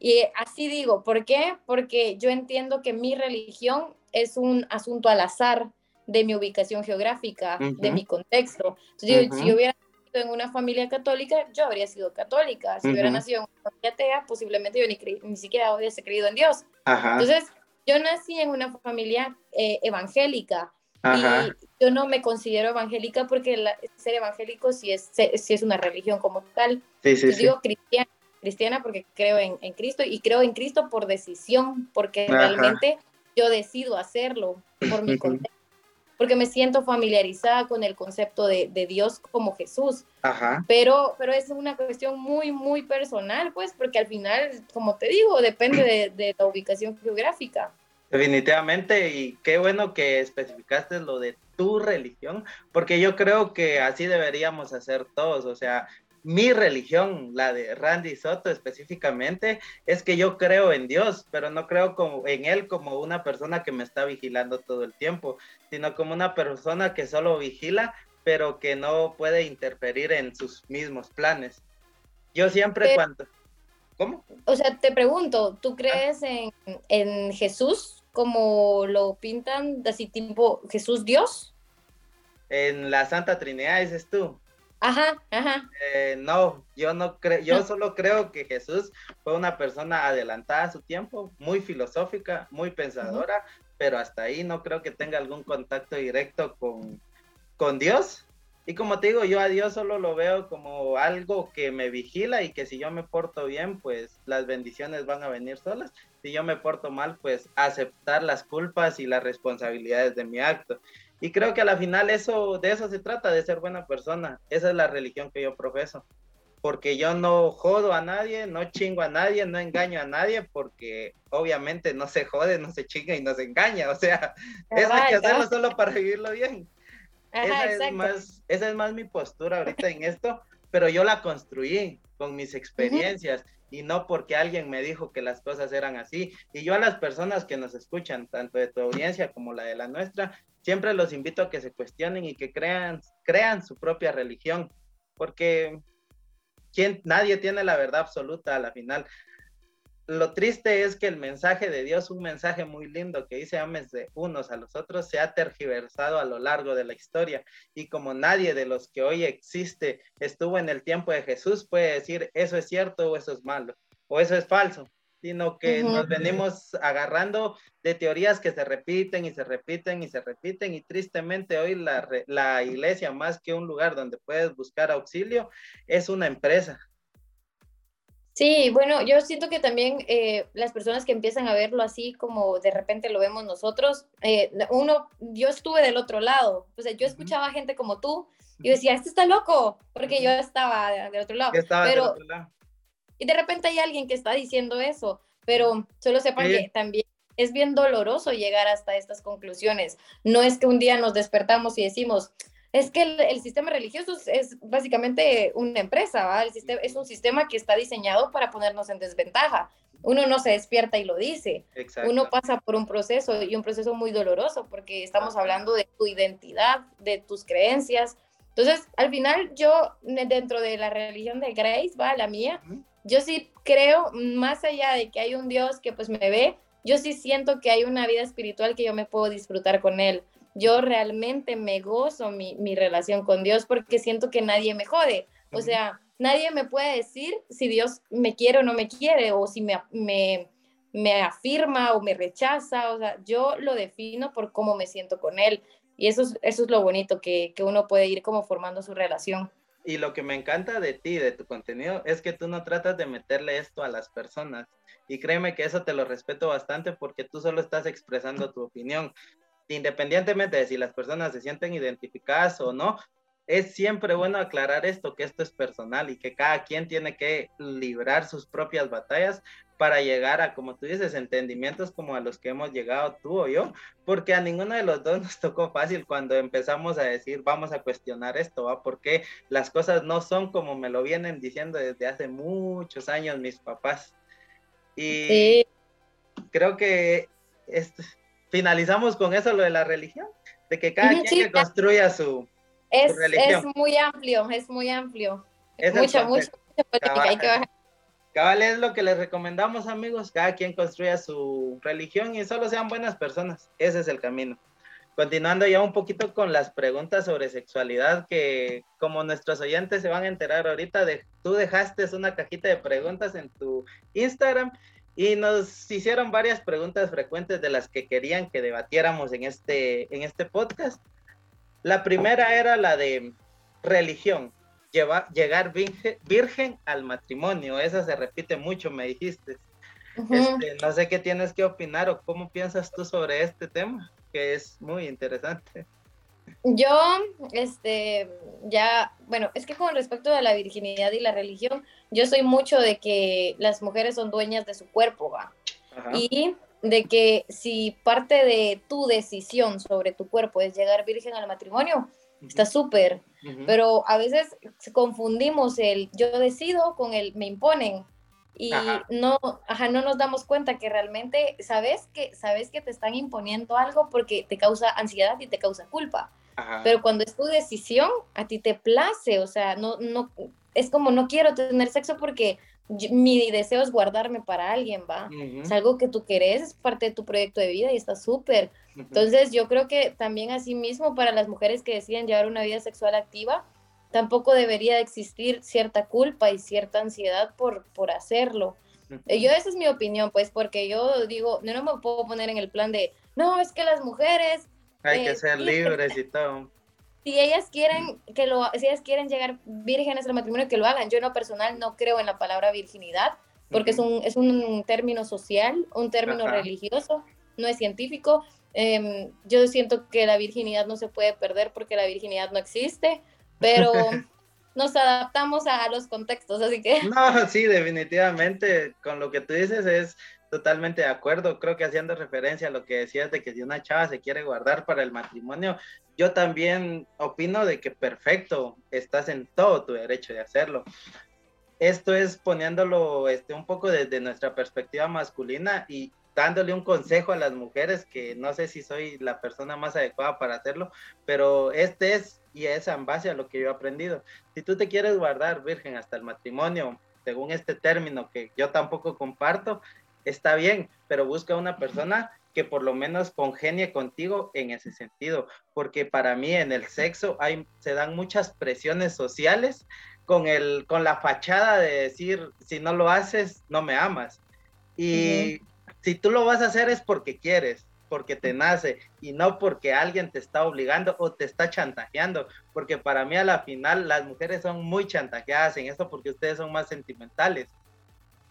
Y así digo, ¿por qué? Porque yo entiendo que mi religión es un asunto al azar de mi ubicación geográfica, de mi contexto. Entonces, si yo hubiera nacido en una familia católica, yo habría sido católica. Si hubiera nacido en una familia atea, posiblemente yo ni, ni siquiera hubiese creído en Dios. Entonces, yo nací en una familia eh, evangélica. Y yo no me considero evangélica porque ser evangélico sí es, sí es una religión como tal. Sí, sí, yo digo cristiana, cristiana porque creo en, en, Cristo y creo en Cristo por decisión, porque realmente yo decido hacerlo por mi contexto, porque me siento familiarizada con el concepto de, de Dios como Jesús. Ajá. Pero, pero es una cuestión muy, muy personal, pues, porque al final, como te digo, depende de, de la ubicación geográfica. Definitivamente, y qué bueno que especificaste lo de tu religión, porque yo creo que así deberíamos hacer todos, o sea, mi religión, la de Randy Soto específicamente, es que yo creo en Dios, pero no creo como, en Él como una persona que me está vigilando todo el tiempo, sino como una persona que solo vigila, pero que no puede interferir en sus mismos planes. Yo siempre cuando... ¿Cómo? O sea, te pregunto, ¿tú crees en, en Jesús como lo pintan, así tipo Jesús Dios? En la Santa Trinidad, dices tú. Ajá, ajá. Eh, no, yo no creo, yo solo creo que Jesús fue una persona adelantada a su tiempo, muy filosófica, muy pensadora, pero hasta ahí no creo que tenga algún contacto directo con, con Dios. Y como te digo, yo a Dios solo lo veo como algo que me vigila y que si yo me porto bien, pues las bendiciones van a venir solas. Si yo me porto mal, pues aceptar las culpas y las responsabilidades de mi acto. Y creo que a la final eso, de eso se trata, de ser buena persona. Esa es la religión que yo profeso. Porque yo no jodo a nadie, no chingo a nadie, no engaño a nadie, porque obviamente no se jode, no se chinga y no se engaña. O sea, eso hay que hacerlo solo para vivirlo bien. esa, es más, esa es más mi postura ahorita en esto, pero yo la construí con mis experiencias y no porque alguien me dijo que las cosas eran así. Y yo a las personas que nos escuchan, tanto de tu audiencia como la de la nuestra, siempre los invito a que se cuestionen y que crean, crean su propia religión, porque ¿quién, nadie tiene la verdad absoluta a la final. Lo triste es que el mensaje de Dios, un mensaje muy lindo que dice ames de unos a los otros, se ha tergiversado a lo largo de la historia. Y como nadie de los que hoy existe estuvo en el tiempo de Jesús, puede decir eso es cierto o eso es malo o eso es falso, sino que nos venimos agarrando de teorías que se repiten y se repiten y se repiten. Y tristemente hoy la, la iglesia, más que un lugar donde puedes buscar auxilio, es una empresa Sí, bueno, yo siento que también eh, las personas que empiezan a verlo así como de repente lo vemos nosotros, eh, uno, yo estuve del otro lado, o sea, yo escuchaba gente como tú y decía, este está loco, porque yo estaba del otro lado. pero, Y de repente hay alguien que está diciendo eso, pero solo sepan que también es bien doloroso llegar hasta estas conclusiones. No es que un día nos despertamos y decimos, es que el, sistema religioso es, básicamente una empresa, El sistema, es un sistema que está diseñado para ponernos en desventaja. Uno no se despierta y lo dice. Uno pasa por un proceso y un proceso muy doloroso porque estamos hablando de tu identidad, de tus creencias. Entonces, al final yo, dentro de la religión de Grace, va, la mía, yo sí creo, más allá de que hay un Dios que pues me ve, yo sí siento que hay una vida espiritual que yo me puedo disfrutar con él yo realmente me gozo mi, mi, relación con Dios porque siento que nadie me jode. O sea, nadie me puede decir si Dios me quiere o no me quiere, o si me, me, me afirma o me rechaza. O sea, yo lo defino por cómo me siento con Él. Y eso es, eso es lo bonito, que, que uno puede ir como formando su relación. Y lo que me encanta de ti, de tu contenido, es que tú no tratas de meterle esto a las personas. Y créeme que eso te lo respeto bastante porque tú solo estás expresando tu opinión independientemente de si las personas se sienten identificadas o no, es siempre bueno aclarar esto, que esto es personal y que cada quien tiene que librar sus propias batallas para llegar a, como tú dices, entendimientos como a los que hemos llegado tú o yo, porque a ninguno de los dos nos tocó fácil cuando empezamos a decir, vamos a cuestionar esto, ¿va? Porque las cosas no son como me lo vienen diciendo desde hace muchos años mis papás. Y creo que este, finalizamos con eso lo de la religión, de que cada quien construya su, es. Es muy amplio, es muy amplio. Es mucho, mucho, cabal, es lo que les recomendamos, amigos. Cada quien construya su religión y solo sean buenas personas. Ese es el camino. Continuando ya un poquito con las preguntas sobre sexualidad, que como nuestros oyentes se van a enterar ahorita, de, tú dejaste una cajita de preguntas en tu Instagram y nos hicieron varias preguntas frecuentes de las que querían que debatiéramos en este, en este podcast. La primera era la de religión, llegar virgen, al matrimonio. Esa se repite mucho, me dijiste. Este, no sé qué tienes que opinar o cómo piensas tú sobre este tema, que es muy interesante. Yo, este, ya, bueno, es que con respecto a la virginidad y la religión, yo soy mucho de que las mujeres son dueñas de su cuerpo, ¿va? Y de que si parte de tu decisión sobre tu cuerpo es llegar virgen al matrimonio, está súper, pero a veces confundimos el yo decido con el me imponen. Y no, ajá, no nos damos cuenta que realmente sabes que sabes que te están imponiendo algo porque te causa ansiedad y te causa culpa. Pero cuando es tu decisión, a ti te place, o sea, no, no, es como no quiero tener sexo porque mi deseo es guardarme para alguien, ¿va? Es algo que tú querés, es parte de tu proyecto de vida y está súper. Entonces, yo creo que también así mismo para las mujeres que deciden llevar una vida sexual activa, tampoco debería existir cierta culpa y cierta ansiedad por, por hacerlo. Yo, esa es mi opinión, pues, porque yo digo, no, no me puedo poner en el plan de, no, es que las mujeres hay que eh, ser libres y todo. Si ellas quieren que lo, si ellas quieren llegar vírgenes al matrimonio, que lo hagan. Yo en lo personal no creo en la palabra virginidad, porque es, un, es un término social, un término religioso, no es científico. Em, yo siento que la virginidad no se puede perder porque la virginidad no existe, pero nos adaptamos a los contextos, así que... No, sí, definitivamente, con lo que tú dices es Totalmente de acuerdo, creo que haciendo referencia a lo que decías de que si una chava se quiere guardar para el matrimonio, yo también opino de que perfecto, estás en todo tu derecho de hacerlo. esto es poniéndolo este, un poco desde nuestra perspectiva masculina y dándole un consejo a las mujeres, que no sé si soy la persona más adecuada para hacerlo, pero este es y es en base a lo que yo he aprendido. Si tú te quieres guardar virgen hasta el matrimonio, según este término que yo tampoco comparto, está bien, pero busca una persona que por lo menos congenie contigo en ese sentido, porque para mí en el sexo hay, se dan muchas presiones sociales con, el, con la fachada de decir, si no lo haces, no me amas. Y si tú lo vas a hacer es porque quieres, porque te nace y no porque alguien te está obligando o te está chantajeando, porque para mí a la final las mujeres son muy chantajeadas en esto porque ustedes son más sentimentales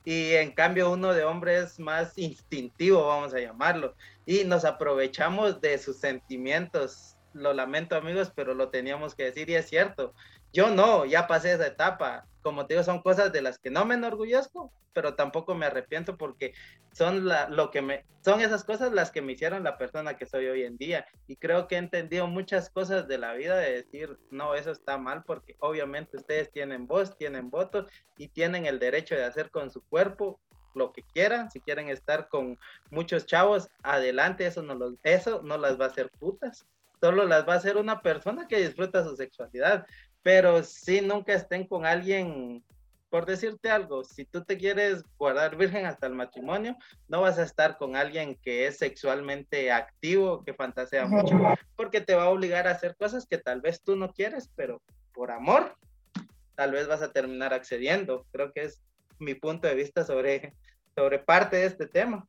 y en cambio uno de hombre es más instintivo, vamos a llamarlo, y nos aprovechamos de sus sentimientos. Lo lamento amigos, pero lo teníamos que decir y es cierto. Yo no, ya pasé esa etapa. Como te digo, son cosas de las que no me enorgullezco, pero tampoco me arrepiento porque son la, lo que me son esas cosas las que me hicieron la persona que soy hoy en día. Y creo que he entendido muchas cosas de la vida de decir no eso está mal porque obviamente ustedes tienen voz tienen voto y tienen el derecho de hacer con su cuerpo lo que quieran. Si quieren estar con muchos chavos adelante eso no los eso no las va a hacer putas. Solo las va a hacer una persona que disfruta su sexualidad pero si nunca estén con alguien por decirte algo, si tú te quieres guardar virgen hasta el matrimonio, no vas a estar con alguien que es sexualmente activo, que fantasea mucho, porque te va a obligar a hacer cosas que tal vez tú no quieres, pero por amor, tal vez vas a terminar accediendo. Creo que es mi punto de vista sobre, sobre parte de este tema.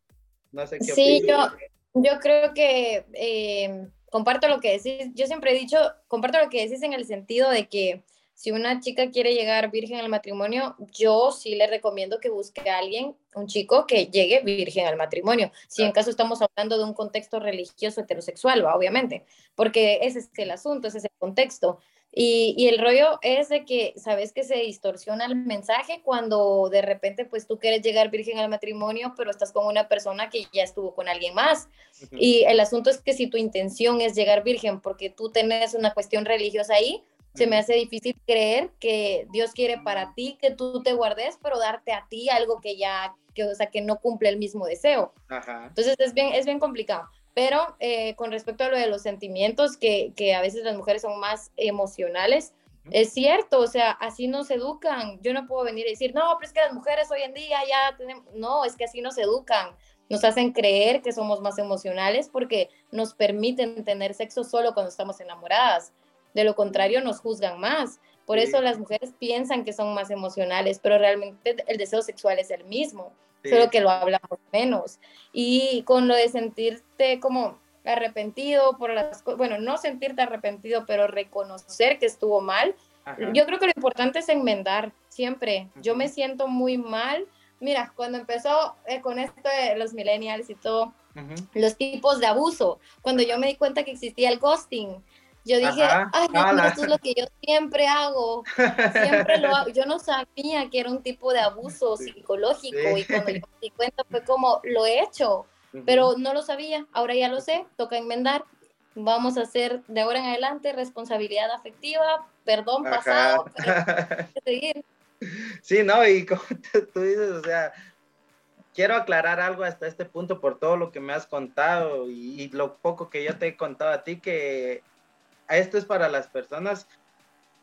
No sé qué Sí, yo, yo creo que eh, comparto lo que decís. Yo siempre he dicho, comparto lo que decís en el sentido de que si una chica quiere llegar virgen al matrimonio, yo sí le recomiendo que busque a alguien, un chico que llegue virgen al matrimonio. Si en caso estamos hablando de un contexto religioso heterosexual, obviamente, porque ese es el asunto, ese es el contexto. Y, y, el rollo es de que, ¿sabes que se distorsiona el mensaje cuando de repente pues tú quieres llegar virgen al matrimonio, pero estás con una persona que ya estuvo con alguien más? Y el asunto es que si tu intención es llegar virgen porque tú tenés una cuestión religiosa ahí, se me hace difícil creer que Dios quiere para ti que tú te guardes, pero darte a ti algo que ya, que, o sea, que no cumple el mismo deseo. Entonces es bien, es bien complicado. Pero eh, con respecto a lo de los sentimientos, que, que, a veces las mujeres son más emocionales, es cierto, o sea, así nos educan. Yo no puedo venir y decir, no, pero es que las mujeres hoy en día ya tenemos, no, es que así nos educan. Nos hacen creer que somos más emocionales porque nos permiten tener sexo solo cuando estamos enamoradas. De lo contrario, nos juzgan más. Por eso las mujeres piensan que son más emocionales, pero realmente el deseo sexual es el mismo, solo que lo hablamos menos. Y con lo de sentirte como arrepentido por las cosas, bueno, no sentirte arrepentido, pero reconocer que estuvo mal. Yo creo que lo importante es enmendar siempre. Yo me siento muy mal. Mira, cuando empezó eh, con esto de los millennials y todo, los tipos de abuso, cuando yo me di cuenta que existía el ghosting, yo dije, ay, esto es lo que yo siempre hago, siempre lo hago. Yo no sabía que era un tipo de abuso psicológico y cuando yo me di cuenta fue como, lo he hecho, pero no lo sabía, ahora ya lo sé, toca enmendar. Vamos a hacer de ahora en adelante responsabilidad afectiva, perdón pasado, seguir. Sí, no, y como tú dices, o sea, quiero aclarar algo hasta este punto por todo lo que me has contado y, y, lo poco que yo te he contado a ti, que esto es para las personas,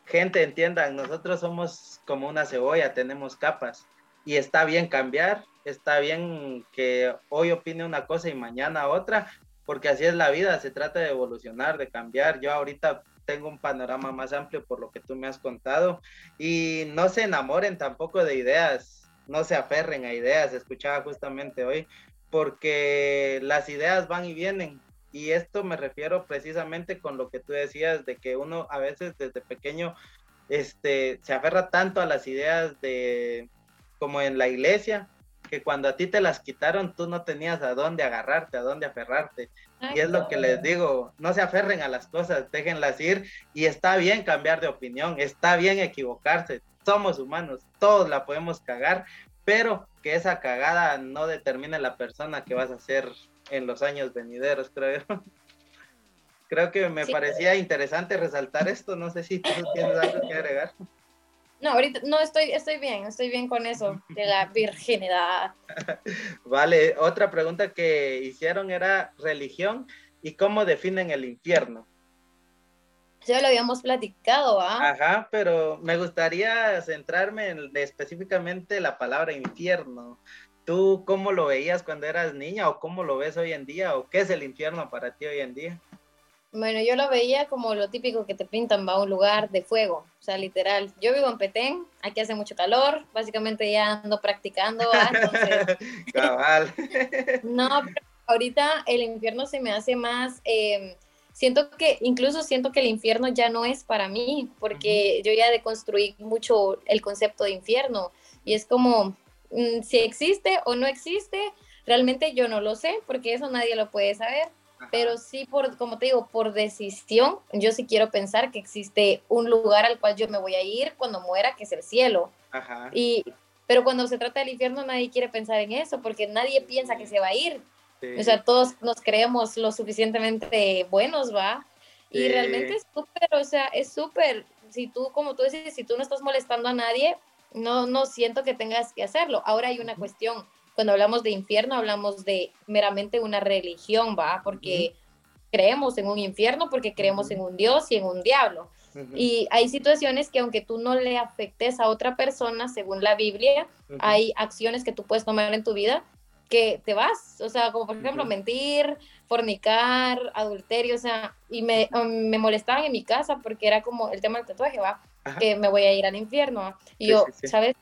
gente, entiendan, nosotros somos como una cebolla, tenemos capas. Y está bien cambiar, está bien que hoy opine una cosa y mañana otra, porque así es la vida, se trata de evolucionar, de cambiar. Yo ahorita tengo un panorama más amplio por lo que tú me has contado. Y no se enamoren tampoco de ideas, no se aferren a ideas, escuchaba justamente hoy, porque las ideas van y vienen, y esto me refiero precisamente con lo que tú decías de que uno a veces desde pequeño este, se aferra tanto a las ideas de como en la iglesia, que cuando a ti te las quitaron tú no tenías a dónde agarrarte, a dónde aferrarte. y es lo que les digo, no se aferren a las cosas, déjenlas ir y está bien cambiar de opinión, está bien equivocarse, somos humanos, todos la podemos cagar, pero que esa cagada no determine la persona que vas a ser en los años venideros, creo. creo que me parecía interesante resaltar esto. No sé si tú tienes algo que agregar. No, ahorita no estoy, estoy bien, estoy bien con eso de la virginidad. Vale, otra pregunta que hicieron era religión y cómo definen el infierno. Ya lo habíamos platicado, ¿ah? Ajá, pero me gustaría centrarme en específicamente la palabra infierno. ¿Tú cómo lo veías cuando eras niña o cómo lo ves hoy en día o qué es el infierno para ti hoy en día? Bueno, yo lo veía como lo típico que te pintan, va a un lugar de fuego, o sea, literal. Yo vivo en Petén, aquí hace mucho calor, básicamente ya ando practicando, entonces... Cabal. no, pero ahorita el infierno se me hace más... Em, siento que, incluso siento que el infierno ya no es para mí, porque yo ya deconstruí mucho el concepto de infierno, y es como, si existe o no existe, realmente yo no lo sé, porque eso nadie lo puede saber pero sí, por, como te digo, por decisión, yo sí quiero pensar que existe un lugar al cual yo me voy a ir cuando muera, que es el cielo. Ajá. Y, pero cuando se trata del infierno, nadie quiere pensar en eso, porque nadie piensa que se va a ir. O sea, todos nos creemos lo suficientemente buenos, ¿va? Y realmente es súper, o sea, es súper, si tú, como tú dices, si tú no estás molestando a nadie, no, no siento que tengas que hacerlo. Ahora hay una cuestión, cuando hablamos de infierno, hablamos de meramente una religión, ¿va? Porque creemos en un infierno, porque creemos en un Dios y en un diablo. Y hay situaciones que aunque tú no le afectes a otra persona, según la Biblia, hay acciones que tú puedes tomar en tu vida que te vas, o sea, como por ejemplo mentir, fornicar, adulterio, o sea, y me, um, me molestaban en mi casa porque era como el tema del tatuaje, va, que me voy a ir al infierno. Y yo, ¿sabes,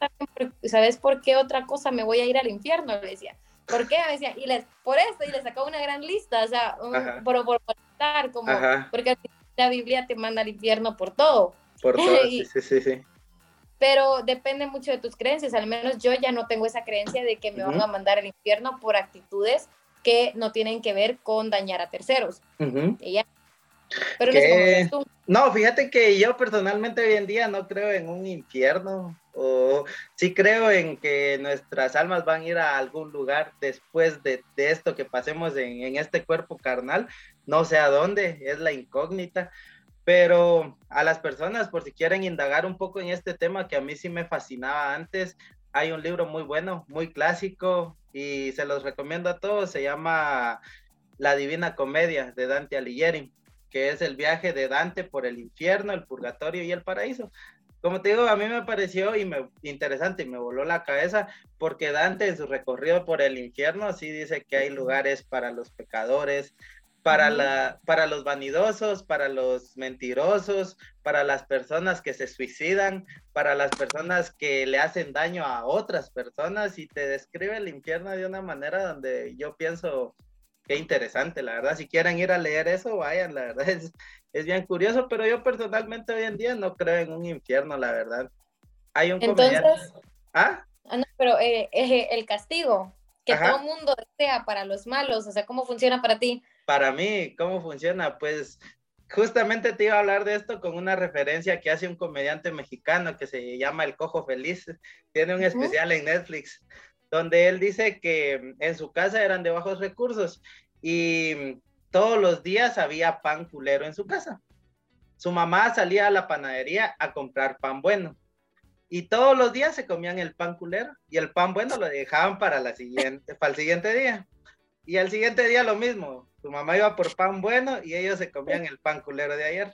¿sabes por qué otra cosa me voy a ir al infierno? Le decía, ¿por qué? Me decía, y les, por esto, y le sacaba una gran lista, o sea, por, por como, porque la Biblia te manda al infierno por todo. Por todo, sí, sí, sí pero depende mucho de tus creencias. Al menos yo ya no tengo esa creencia de que me van a mandar al infierno por actitudes que no tienen que ver con dañar a terceros. Pero no, fíjate que yo personalmente hoy en día no creo en un infierno. O sí creo en que nuestras almas van a ir a algún lugar después de, esto que pasemos en, en este cuerpo carnal. No sé a dónde, es la incógnita pero a las personas, por si quieren indagar un poco en este tema que a mí sí me fascinaba antes, hay un libro muy bueno, muy clásico y se los recomiendo a todos, se llama La Divina Comedia de Dante Alighieri, que es el viaje de Dante por el infierno, el purgatorio y el paraíso. Como te digo, a mí me pareció y me, interesante y me voló la cabeza porque Dante en su recorrido por el infierno sí dice que hay lugares para los pecadores, para, la, para los vanidosos, para los mentirosos, para las personas que se suicidan, para las personas que le hacen daño a otras personas y te describe el infierno de una manera donde yo pienso que interesante, la verdad. Si quieren ir a leer eso, vayan, la verdad es, es bien curioso, pero yo personalmente hoy en día no creo en un infierno, la verdad. Hay un Entonces, ¿Ah? ah no, pero eh, el castigo que todo el mundo desea para los malos, o sea, ¿cómo funciona para ti? para mí, ¿cómo funciona? Pues justamente te iba a hablar de esto con una referencia que hace un comediante mexicano que se llama El Cojo Feliz. Tiene un especial en Netflix donde él dice que en su casa eran de bajos recursos y todos los días había pan culero en su casa. Su mamá salía a la panadería a comprar pan bueno y todos los días se comían el pan culero y el pan bueno lo dejaban para, el siguiente día. Y al siguiente día lo mismo, su mamá iba por pan bueno y ellos se comían el pan culero de ayer.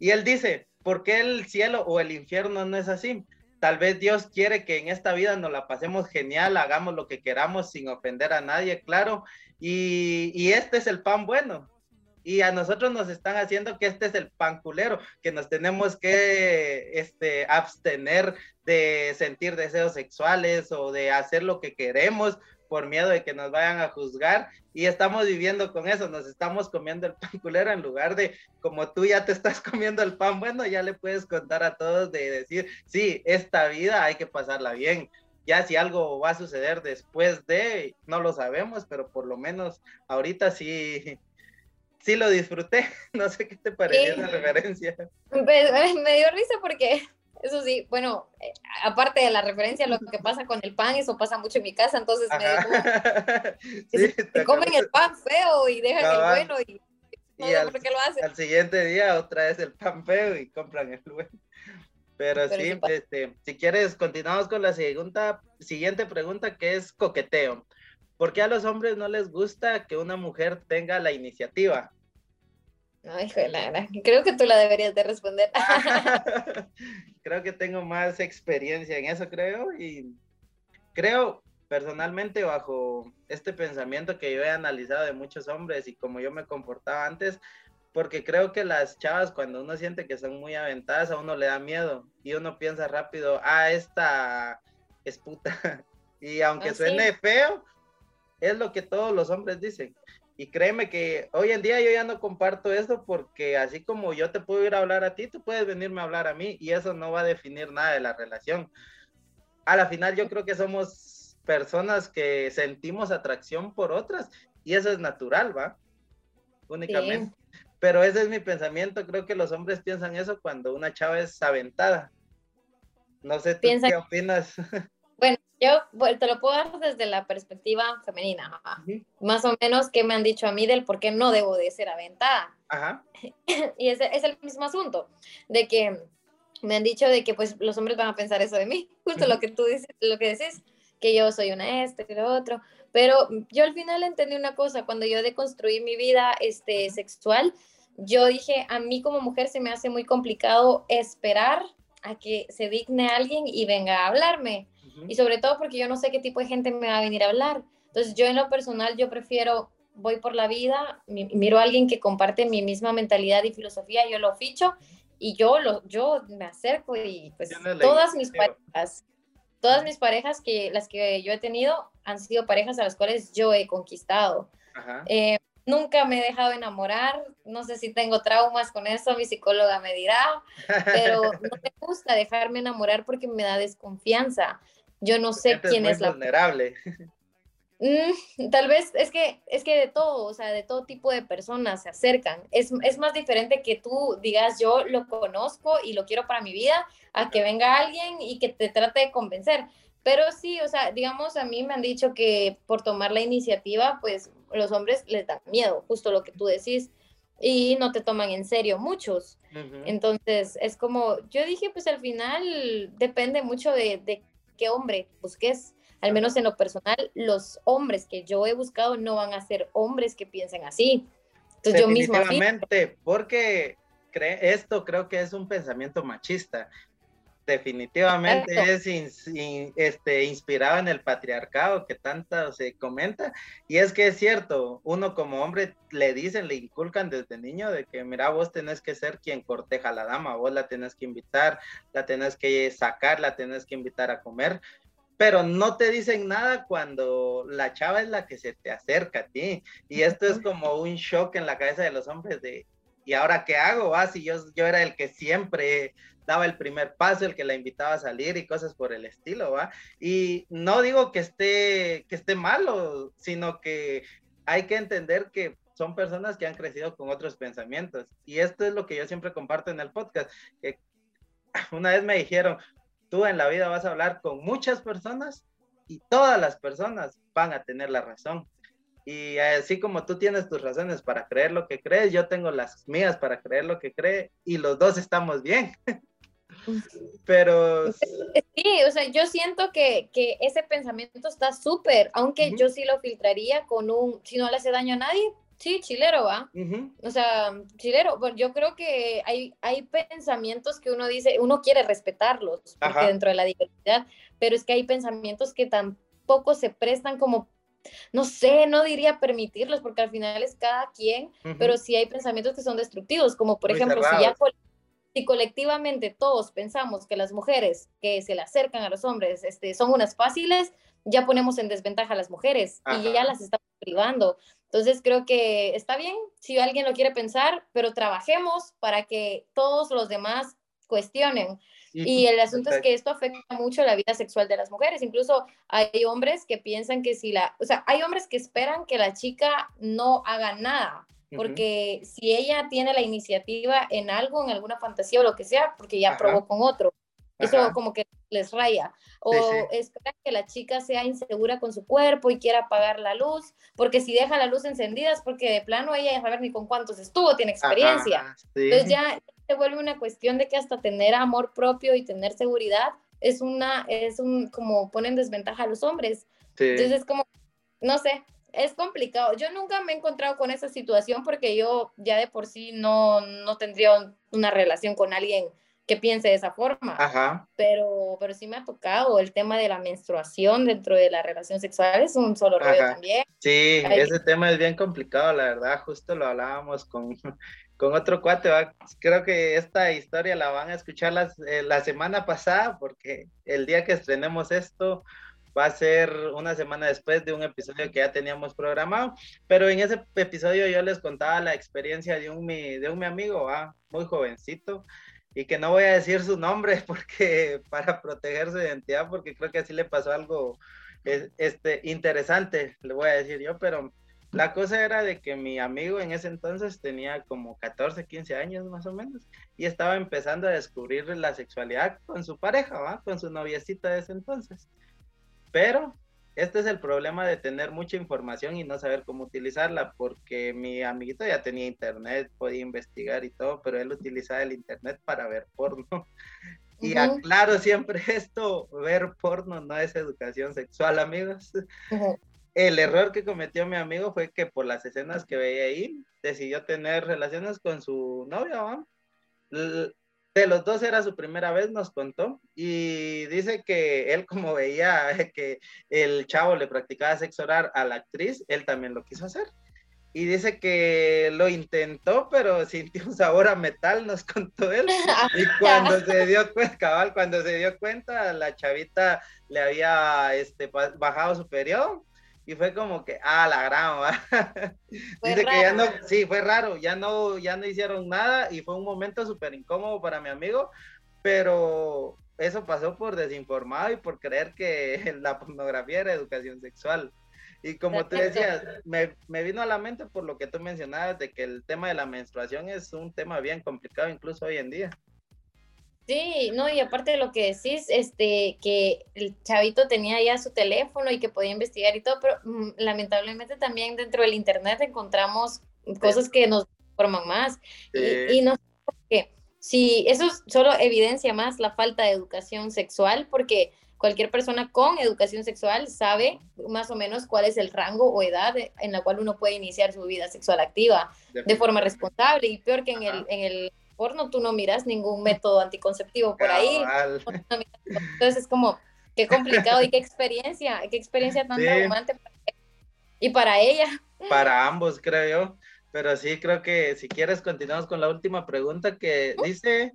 Y él dice, ¿por qué el cielo o el infierno no es así? Tal vez Dios quiere que en esta vida nos la pasemos genial, hagamos lo que queramos sin ofender a nadie, claro. Y, este es el pan bueno. Y a nosotros nos están haciendo que este es el pan culero, que nos tenemos que este, abstener de sentir deseos sexuales o de hacer lo que queremos por miedo de que nos vayan a juzgar y estamos viviendo con eso, nos estamos comiendo el pan culero en lugar de como tú ya te estás comiendo el pan bueno, ya le puedes contar a todos de decir, sí, esta vida hay que pasarla bien. Ya si algo va a suceder después de, no lo sabemos, pero por lo menos ahorita sí, sí lo disfruté. No sé qué te pareció la referencia. Me, me dio risa porque eso sí, bueno, eh, aparte de la referencia lo que pasa con el pan, eso pasa mucho en mi casa, entonces me comen el pan feo y dejan el bueno y no al, por qué lo hacen. Al siguiente día otra vez el pan feo y compran el bueno. Pero, sí, este, si quieres, continuamos con la segunda, siguiente pregunta que es coqueteo. ¿Por qué a los hombres no les gusta que una mujer tenga la iniciativa? Ay, joder, creo que tú la deberías de responder. creo que tengo más experiencia en eso, creo, y creo personalmente bajo este pensamiento que yo he analizado de muchos hombres y como yo me comportaba antes, porque creo que las chavas cuando uno siente que son muy aventadas a uno le da miedo y uno piensa rápido, ah, esta es puta. Y aunque ah, suene feo, es lo que todos los hombres dicen. Y créeme que hoy en día yo ya no comparto eso porque así como yo te puedo ir a hablar a ti, tú puedes venirme a hablar a mí y eso no va a definir nada de la relación. A la final yo creo que somos personas que sentimos atracción por otras y eso es natural, ¿va? Únicamente. Pero ese es mi pensamiento. Creo que los hombres piensan eso cuando una chava es aventada. No sé, ¿tú qué opinas? Bueno, yo te lo puedo dar desde la perspectiva femenina. Más o menos qué me han dicho a mí del por qué no debo de ser aventada. Ajá. y ese es el mismo asunto, de que me han dicho de que pues los hombres van a pensar eso de mí, justo lo que tú dices, lo que dices, que yo soy una este lo otro. Pero yo al final entendí una cosa, cuando yo deconstruí mi vida este, sexual, yo dije, a mí como mujer se me hace muy complicado esperar a que se digne alguien y venga a hablarme. Y sobre todo porque yo no sé qué tipo de gente me va a venir a hablar. Entonces yo en lo personal, yo prefiero, voy por la vida, miro a alguien que comparte mi misma mentalidad y filosofía, yo lo ficho y yo, lo, yo me acerco y pues todas mis parejas, todas mis parejas que las que yo he tenido han sido parejas a las cuales yo he conquistado. Eh, nunca me he dejado enamorar, no sé si tengo traumas con eso, mi psicóloga me dirá, pero no me gusta dejarme enamorar porque me da desconfianza. Yo no sé quién es, la vulnerable. Mm, tal vez es que es que de todo, o sea, de todo tipo de personas se acercan. Es, es, más diferente que tú digas yo lo conozco y lo quiero para mi vida a que venga alguien y que te trate de convencer. Pero sí, o sea, digamos, a mí me han dicho que por tomar la iniciativa, pues los hombres les da miedo, justo lo que tú decís, y no te toman en serio muchos. Entonces, es como, yo dije, pues al final depende mucho de, qué hombre busques. Al menos en lo personal, los hombres que yo he buscado no van a ser hombres que piensen así. Entonces yo misma... porque esto creo que es un pensamiento machista definitivamente es este, inspirado en el patriarcado que tanto se comenta. Y es que es cierto, uno como hombre le dicen, le inculcan desde niño de que, mira, vos tenés que ser quien corteja a la dama, vos la tenés que invitar, la tenés que sacar, la tenés que invitar a comer. Pero no te dicen nada cuando la chava es la que se te acerca a ti. Y esto es como un shock en la cabeza de los hombres de, ¿y ahora qué hago? Ah, si yo, yo era el que siempre daba el primer paso, el que la invitaba a salir y cosas por el estilo, ¿va? Y no digo que esté, que esté malo, sino que hay que entender que son personas que han crecido con otros pensamientos. Y esto es lo que yo siempre comparto en el podcast, que una vez me dijeron, tú en la vida vas a hablar con muchas personas y todas las personas van a tener la razón. Y así como tú tienes tus razones para creer lo que crees, yo tengo las mías para creer lo que cree y los dos estamos bien. Pero... Sí, o sea, yo siento que, que ese pensamiento está súper, aunque yo sí lo filtraría con un, si no le hace daño a nadie, sí, chilero, ¿va? O sea, chilero, bueno, yo creo que hay, hay pensamientos que uno dice, uno quiere respetarlos, porque dentro de la diversidad, pero es que hay pensamientos que tampoco se prestan como no sé, no diría permitirlos, porque al final es cada quien, pero sí hay pensamientos que son destructivos, como por ejemplo, si ya si colectivamente todos pensamos que las mujeres que se le acercan a los hombres este, son unas fáciles, ya ponemos en desventaja a las mujeres y ya las estamos privando. Entonces creo que está bien si alguien lo quiere pensar, pero trabajemos para que todos los demás cuestionen. Y, el asunto es que esto afecta mucho la vida sexual de las mujeres. Incluso hay hombres que piensan que si la, o sea, hay hombres que esperan que la chica no haga nada porque si ella tiene la iniciativa en algo, en alguna fantasía o lo que sea, porque ya probó con otro, eso como que les raya. O espera que la chica sea insegura con su cuerpo y quiera apagar la luz, porque si deja la luz encendida es porque de plano ella ya saber ni con cuántos estuvo, tiene experiencia. Entonces ya se vuelve una cuestión de que hasta tener amor propio y tener seguridad es una, es un, como ponen desventaja a los hombres. Entonces es como, no sé, es complicado. Yo nunca me he encontrado con esa situación porque yo ya de por sí no, no tendría una relación con alguien que piense de esa forma. Ajá. Pero, pero sí me ha tocado el tema de la menstruación dentro de la relación sexual, es un solo rollo también. Sí, ese tema es bien complicado, la verdad, justo lo hablábamos con, con otro cuate, creo que esta historia la van a escuchar eh, la semana pasada, porque el día que estrenemos esto va a ser una semana después de un episodio que ya teníamos programado, pero en ese episodio yo les contaba la experiencia de un mi, de un mi amigo, muy jovencito, y que no voy a decir su nombre porque para proteger su identidad, porque creo que así le pasó algo este, interesante, le voy a decir yo, pero la cosa era de que mi amigo en ese entonces tenía como 14, 15 años más o menos y estaba empezando a descubrir la sexualidad con su pareja, ¿va? con su noviecita de ese entonces. Pero este es el problema de tener mucha información y no saber cómo utilizarla, porque mi amiguito ya tenía internet, podía investigar y todo, pero él utilizaba el internet para ver porno. Y aclaro siempre esto, ver porno no es educación sexual, amigos. El error que cometió mi amigo fue que por las escenas que veía ahí, decidió tener relaciones con su novia, ¿va? De los dos era su primera vez, nos contó, y dice que él como veía que el chavo le practicaba sexo oral a la actriz, él también lo quiso hacer. Y dice que lo intentó, pero sintió un sabor a metal, nos contó él. Y cuando se dio cuenta, cabal, cuando se dio cuenta, la chavita le había este, bajado su periodo y fue como que, ah, la gran, Dice que ya no, sí, fue raro, ya no, ya no hicieron nada y fue un momento súper incómodo para mi amigo, pero eso pasó por desinformado y por creer que la pornografía era educación sexual. Y como tú decías, me, me, vino a la mente por lo que tú mencionabas de que el tema de la menstruación es un tema bien complicado incluso hoy en día. Sí, no, y aparte de lo que decís, este, que el chavito tenía ya su teléfono y que podía investigar y todo, pero mm, lamentablemente también dentro del internet encontramos cosas que nos forman más. Y, y, no sé por qué. Si eso solo evidencia más la falta de educación sexual, porque cualquier persona con educación sexual sabe más o menos cuál es el rango o edad en la cual uno puede iniciar su vida sexual activa de forma responsable y peor que en el, en el porno, tú no miras ningún método anticonceptivo por ahí. Entonces es como, qué complicado y qué experiencia, qué experiencia tan traumante y para ella. Para ambos, creo yo. Pero sí, creo que si quieres continuamos con la última pregunta que dice,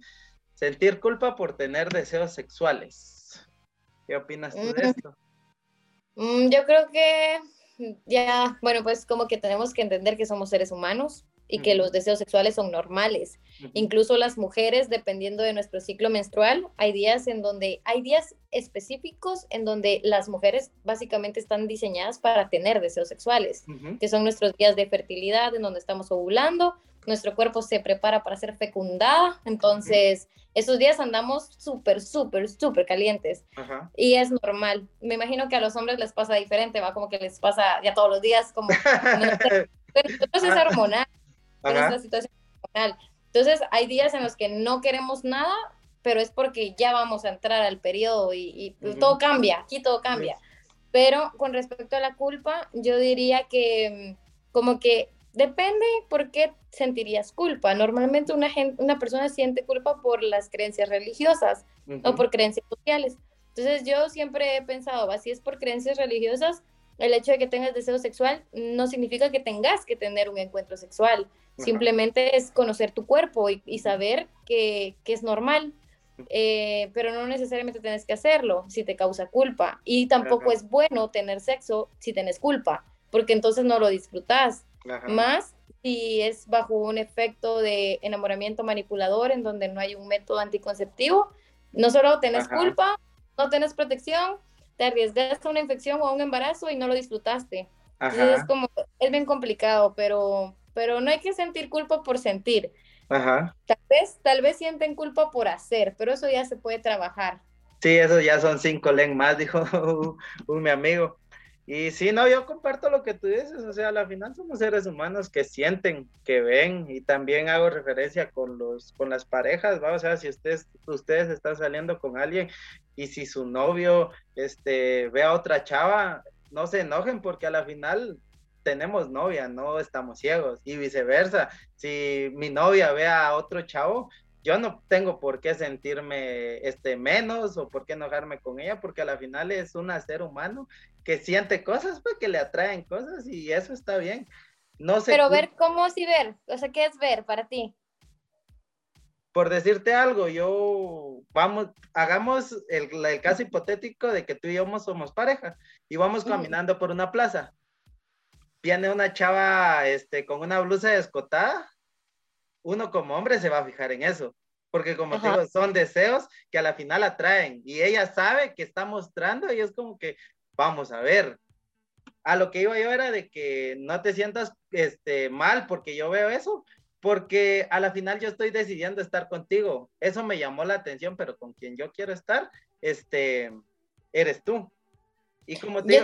sentir culpa por tener deseos sexuales. ¿Qué opinas tú de mm. esto? Mm, yo creo que ya, bueno, pues como que tenemos que entender que somos seres humanos y que los deseos sexuales son normales. Incluso las mujeres, dependiendo de nuestro ciclo menstrual, hay días en donde hay días específicos en donde las mujeres básicamente están diseñadas para tener deseos sexuales, que son nuestros días de fertilidad en donde estamos ovulando, nuestro cuerpo se prepara para ser fecundada, entonces esos días andamos súper, súper, súper calientes. Y es normal. Me imagino que a los hombres les pasa diferente, va como que les pasa ya todos los días, como... Entonces es hormonal situación Entonces, hay días en los que no queremos nada, pero es porque ya vamos a entrar al periodo y, pues, todo cambia, aquí todo cambia. Pero con respecto a la culpa, yo diría que mm, como que depende por qué sentirías culpa. Normalmente una, gente, una persona siente culpa por las creencias religiosas o por creencias sociales. Entonces yo siempre he pensado, si es por creencias religiosas, el hecho de que tengas deseo sexual no significa que tengas que tener un encuentro sexual. Simplemente es conocer tu cuerpo y, saber que, es normal, eh, pero no necesariamente tienes que hacerlo si te causa culpa. Y tampoco es bueno tener sexo si tienes culpa, porque entonces no lo disfrutas. Más si es bajo un efecto de enamoramiento manipulador en donde no hay un método anticonceptivo, no solo tenés culpa, no tenés protección, te arriesgaste a una infección o a un embarazo y no lo disfrutaste. Entonces es como, es bien complicado, pero pero no hay que sentir culpa por sentir. Ajá. Tal vez, tal vez sienten culpa por hacer, pero eso ya se puede trabajar. Sí, eso ya son cinco len más, dijo un, mi amigo. Y sí, no, yo comparto lo que tú dices, o sea, al final somos seres humanos que sienten, que ven, y también hago referencia con los, con las parejas, ¿va? O sea, si ustedes, ustedes están saliendo con alguien y si su novio, este, ve a otra chava, no se enojen porque a la final tenemos novia, no estamos ciegos, y viceversa, si mi novia ve a otro chavo, yo no tengo por qué sentirme este, menos o por qué enojarme con ella, porque a la final es un ser humano que siente cosas, pues que le atraen cosas y eso está bien. No sé. Pero ver cómo sí ver, o sea, ¿qué es ver para ti? Por decirte algo, yo, vamos, hagamos el, caso hipotético de que tú y yo somos pareja y vamos caminando por una plaza. Viene una chava este, con una blusa descotada uno como hombre se va a fijar en eso, porque como digo, son deseos que a la final atraen y ella sabe que está mostrando y es como que vamos a ver. A lo que iba yo era de que no te sientas este, mal porque yo veo eso, porque a la final yo estoy decidiendo estar contigo. Eso me llamó la atención, pero con quien yo quiero estar, este, eres tú. Y como te digo,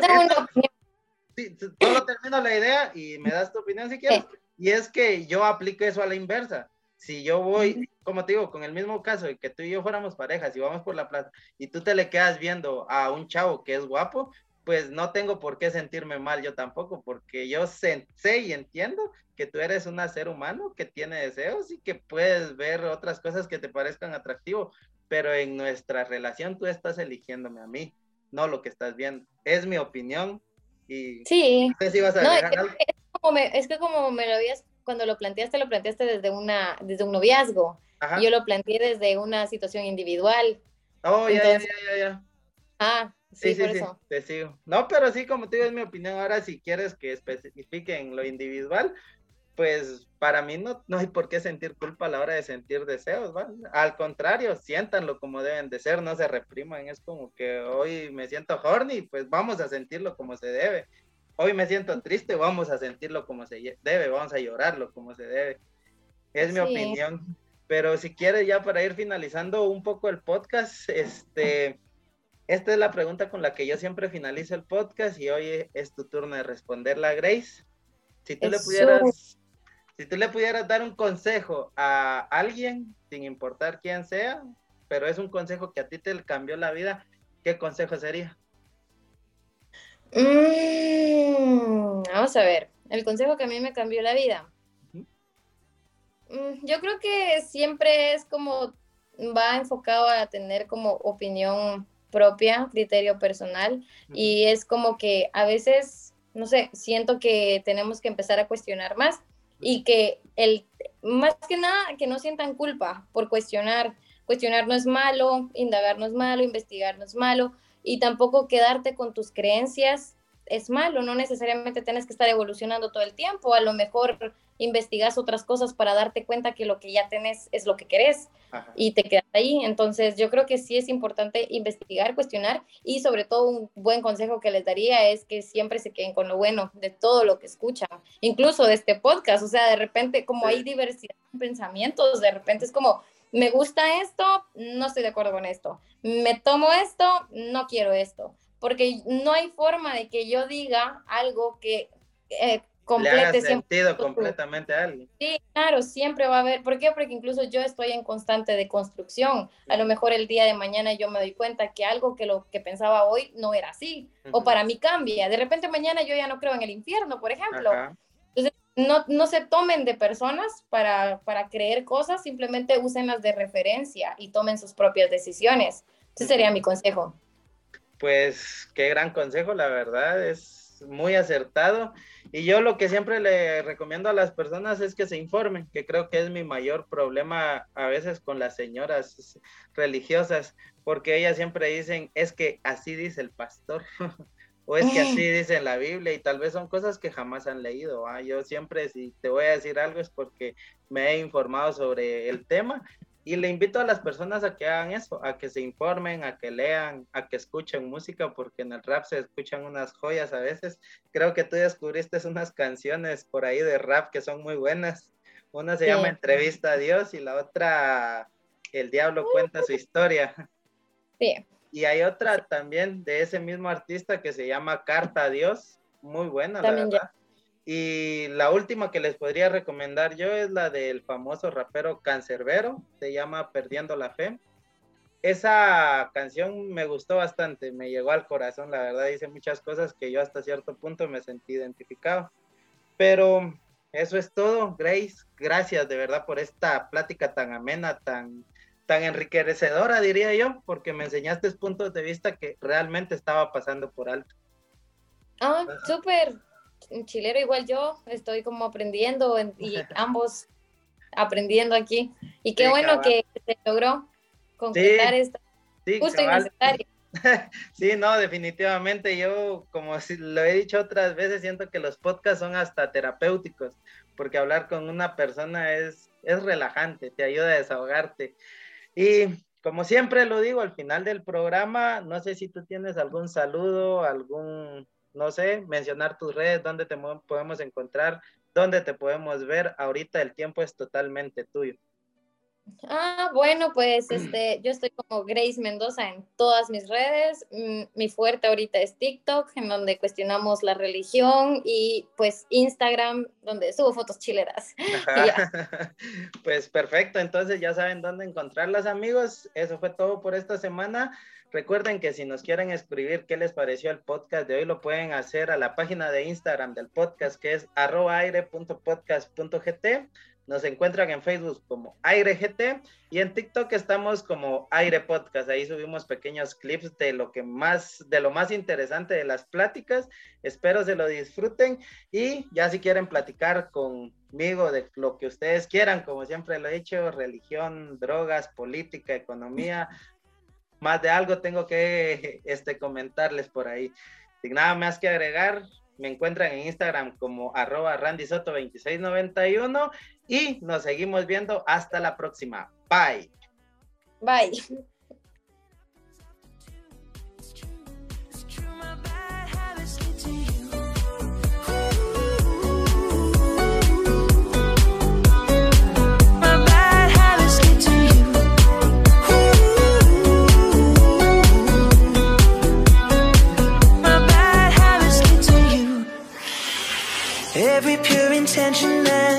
solo termino la idea y me das tu opinión si quieres. Y es que yo aplico eso a la inversa. Si yo voy, como te digo, con el mismo caso de que tú y yo fuéramos parejas y vamos por la plaza y tú te le quedas viendo a un chavo que es guapo, pues no tengo por qué sentirme mal yo tampoco, porque yo sé, y entiendo que tú eres un ser humano que tiene deseos y que puedes ver otras cosas que te parezcan atractivo, pero en nuestra relación tú estás eligiéndome a mí, no lo que estás viendo. Es mi opinión y sí. no sé si vas a no, es que como me lo habías, cuando lo planteaste, lo planteaste desde, una, desde un noviazgo. Yo lo planteé desde una situación individual. Oh, ya, ya, ya, ya. Ah, sí, sí, por eso. te sigo. No, pero sí, como te digo, es mi opinión. Ahora, si quieres que especifique en lo individual, pues para mí no, no hay por qué sentir culpa a la hora de sentir deseos, ¿va? Al contrario, siéntanlo como deben de ser, no se repriman. Es como que hoy me siento horny, pues vamos a sentirlo como se debe hoy me siento triste, vamos a sentirlo como se debe, vamos a llorarlo como se debe. Es mi opinión. Pero si quieres ya para ir finalizando un poco el podcast, este, esta es la pregunta con la que yo siempre finalizo el podcast y hoy es tu turno de responderla, Grace. Si tú le pudieras, si tú le pudieras dar un consejo a alguien, sin importar quién sea, pero es un consejo que a ti te cambió la vida, ¿qué consejo sería? Mm, vamos a ver, el consejo que a mí me cambió la vida. Mm, yo creo que siempre es como, va enfocado a tener como opinión propia, criterio personal, y es como que a veces, no sé, siento que tenemos que empezar a cuestionar más y que el, más que nada, que no sientan culpa por cuestionar. Cuestionar no es malo, indagar no es malo, investigar no es malo, y tampoco quedarte con tus creencias es malo, no necesariamente tienes que estar evolucionando todo el tiempo, a lo mejor investigas otras cosas para darte cuenta que lo que ya tenés es lo que querés y te quedas ahí. Entonces yo creo que sí es importante investigar, cuestionar y sobre todo un buen consejo que les daría es que siempre se queden con lo bueno de todo lo que escuchan, incluso de este podcast, o sea, de repente como hay diversidad de pensamientos, de repente es como, me gusta esto, no estoy de acuerdo con esto. Me tomo esto, no quiero esto. Porque no hay forma de que yo diga algo que eh, complete Le sentido completamente a alguien. Sí, claro, siempre va a haber. ¿Por qué? Porque incluso yo estoy en constante de construcción. A lo mejor el día de mañana yo me doy cuenta que algo que lo que pensaba hoy no era así. O para mí cambia. De repente mañana yo ya no creo en el infierno, por ejemplo. Entonces, no, no se tomen de personas para, para creer cosas, simplemente úsenlas de referencia y tomen sus propias decisiones. Ese sería mi consejo. Pues qué gran consejo, la verdad, es muy acertado. Y yo lo que siempre le recomiendo a las personas es que se informen, que creo que es mi mayor problema a veces con las señoras religiosas, porque ellas siempre dicen, es que así dice el pastor. o es que así dice la Biblia y tal vez son cosas que jamás han leído. ¿ah? Yo siempre si te voy a decir algo es porque me he informado sobre el tema y le invito a las personas a que hagan eso, a que se informen, a que lean, a que escuchen música, porque en el rap se escuchan unas joyas a veces. Creo que tú descubriste unas canciones por ahí de rap que son muy buenas. Una se llama Entrevista a Dios y la otra El Diablo cuenta su historia. Sí. Y hay otra también de ese mismo artista que se llama Carta a Dios, muy buena, la verdad. Y la última que les podría recomendar yo es la del famoso rapero Cancerbero, se llama Perdiendo la Fe. Esa canción me gustó bastante, me llegó al corazón, la verdad dice muchas cosas que yo hasta cierto punto me sentí identificado. Pero eso es todo, Grace. Gracias de verdad por esta plática tan amena, tan, tan enriquecedora, diría yo, porque me enseñaste puntos de vista que realmente estaba pasando por alto. Ah, súper. Chilero igual yo, estoy como aprendiendo y ambos aprendiendo aquí. Y qué bueno que se logró concretar esta justo y Sí, no, definitivamente yo, como lo he dicho otras veces, siento que los podcasts son hasta terapéuticos, porque hablar con una persona es, es relajante, te ayuda a desahogarte. Y como siempre lo digo, al final del programa, no sé si tú tienes algún saludo, algún, no sé, mencionar tus redes, dónde te podemos encontrar, dónde te podemos ver. Ahorita el tiempo es totalmente tuyo. Ah, bueno, pues este, yo estoy como Grace Mendoza en todas mis redes. Mm, mi fuerte ahorita es TikTok, en donde cuestionamos la religión, y pues Instagram, donde subo fotos chileras. pues perfecto, entonces ya saben dónde encontrarlas, amigos. Eso fue todo por esta semana. Recuerden que si nos quieren escribir qué les pareció el podcast de hoy, lo pueden hacer a la página de Instagram del podcast, que es arrobaire.podcast.gt nos encuentran en Facebook como Aire GT y en TikTok estamos como Aire Podcast. Ahí subimos pequeños clips de lo que más, de lo más interesante de las pláticas. Espero se lo disfruten y ya si quieren platicar conmigo de lo que ustedes quieran, como siempre lo he dicho, religión, drogas, política, economía, más de algo tengo que este, comentarles por ahí. Sin nada más que agregar, me encuentran en Instagram como arroba randysoto2691 y nos seguimos viendo hasta la próxima. Bye. Bye. every pure intention that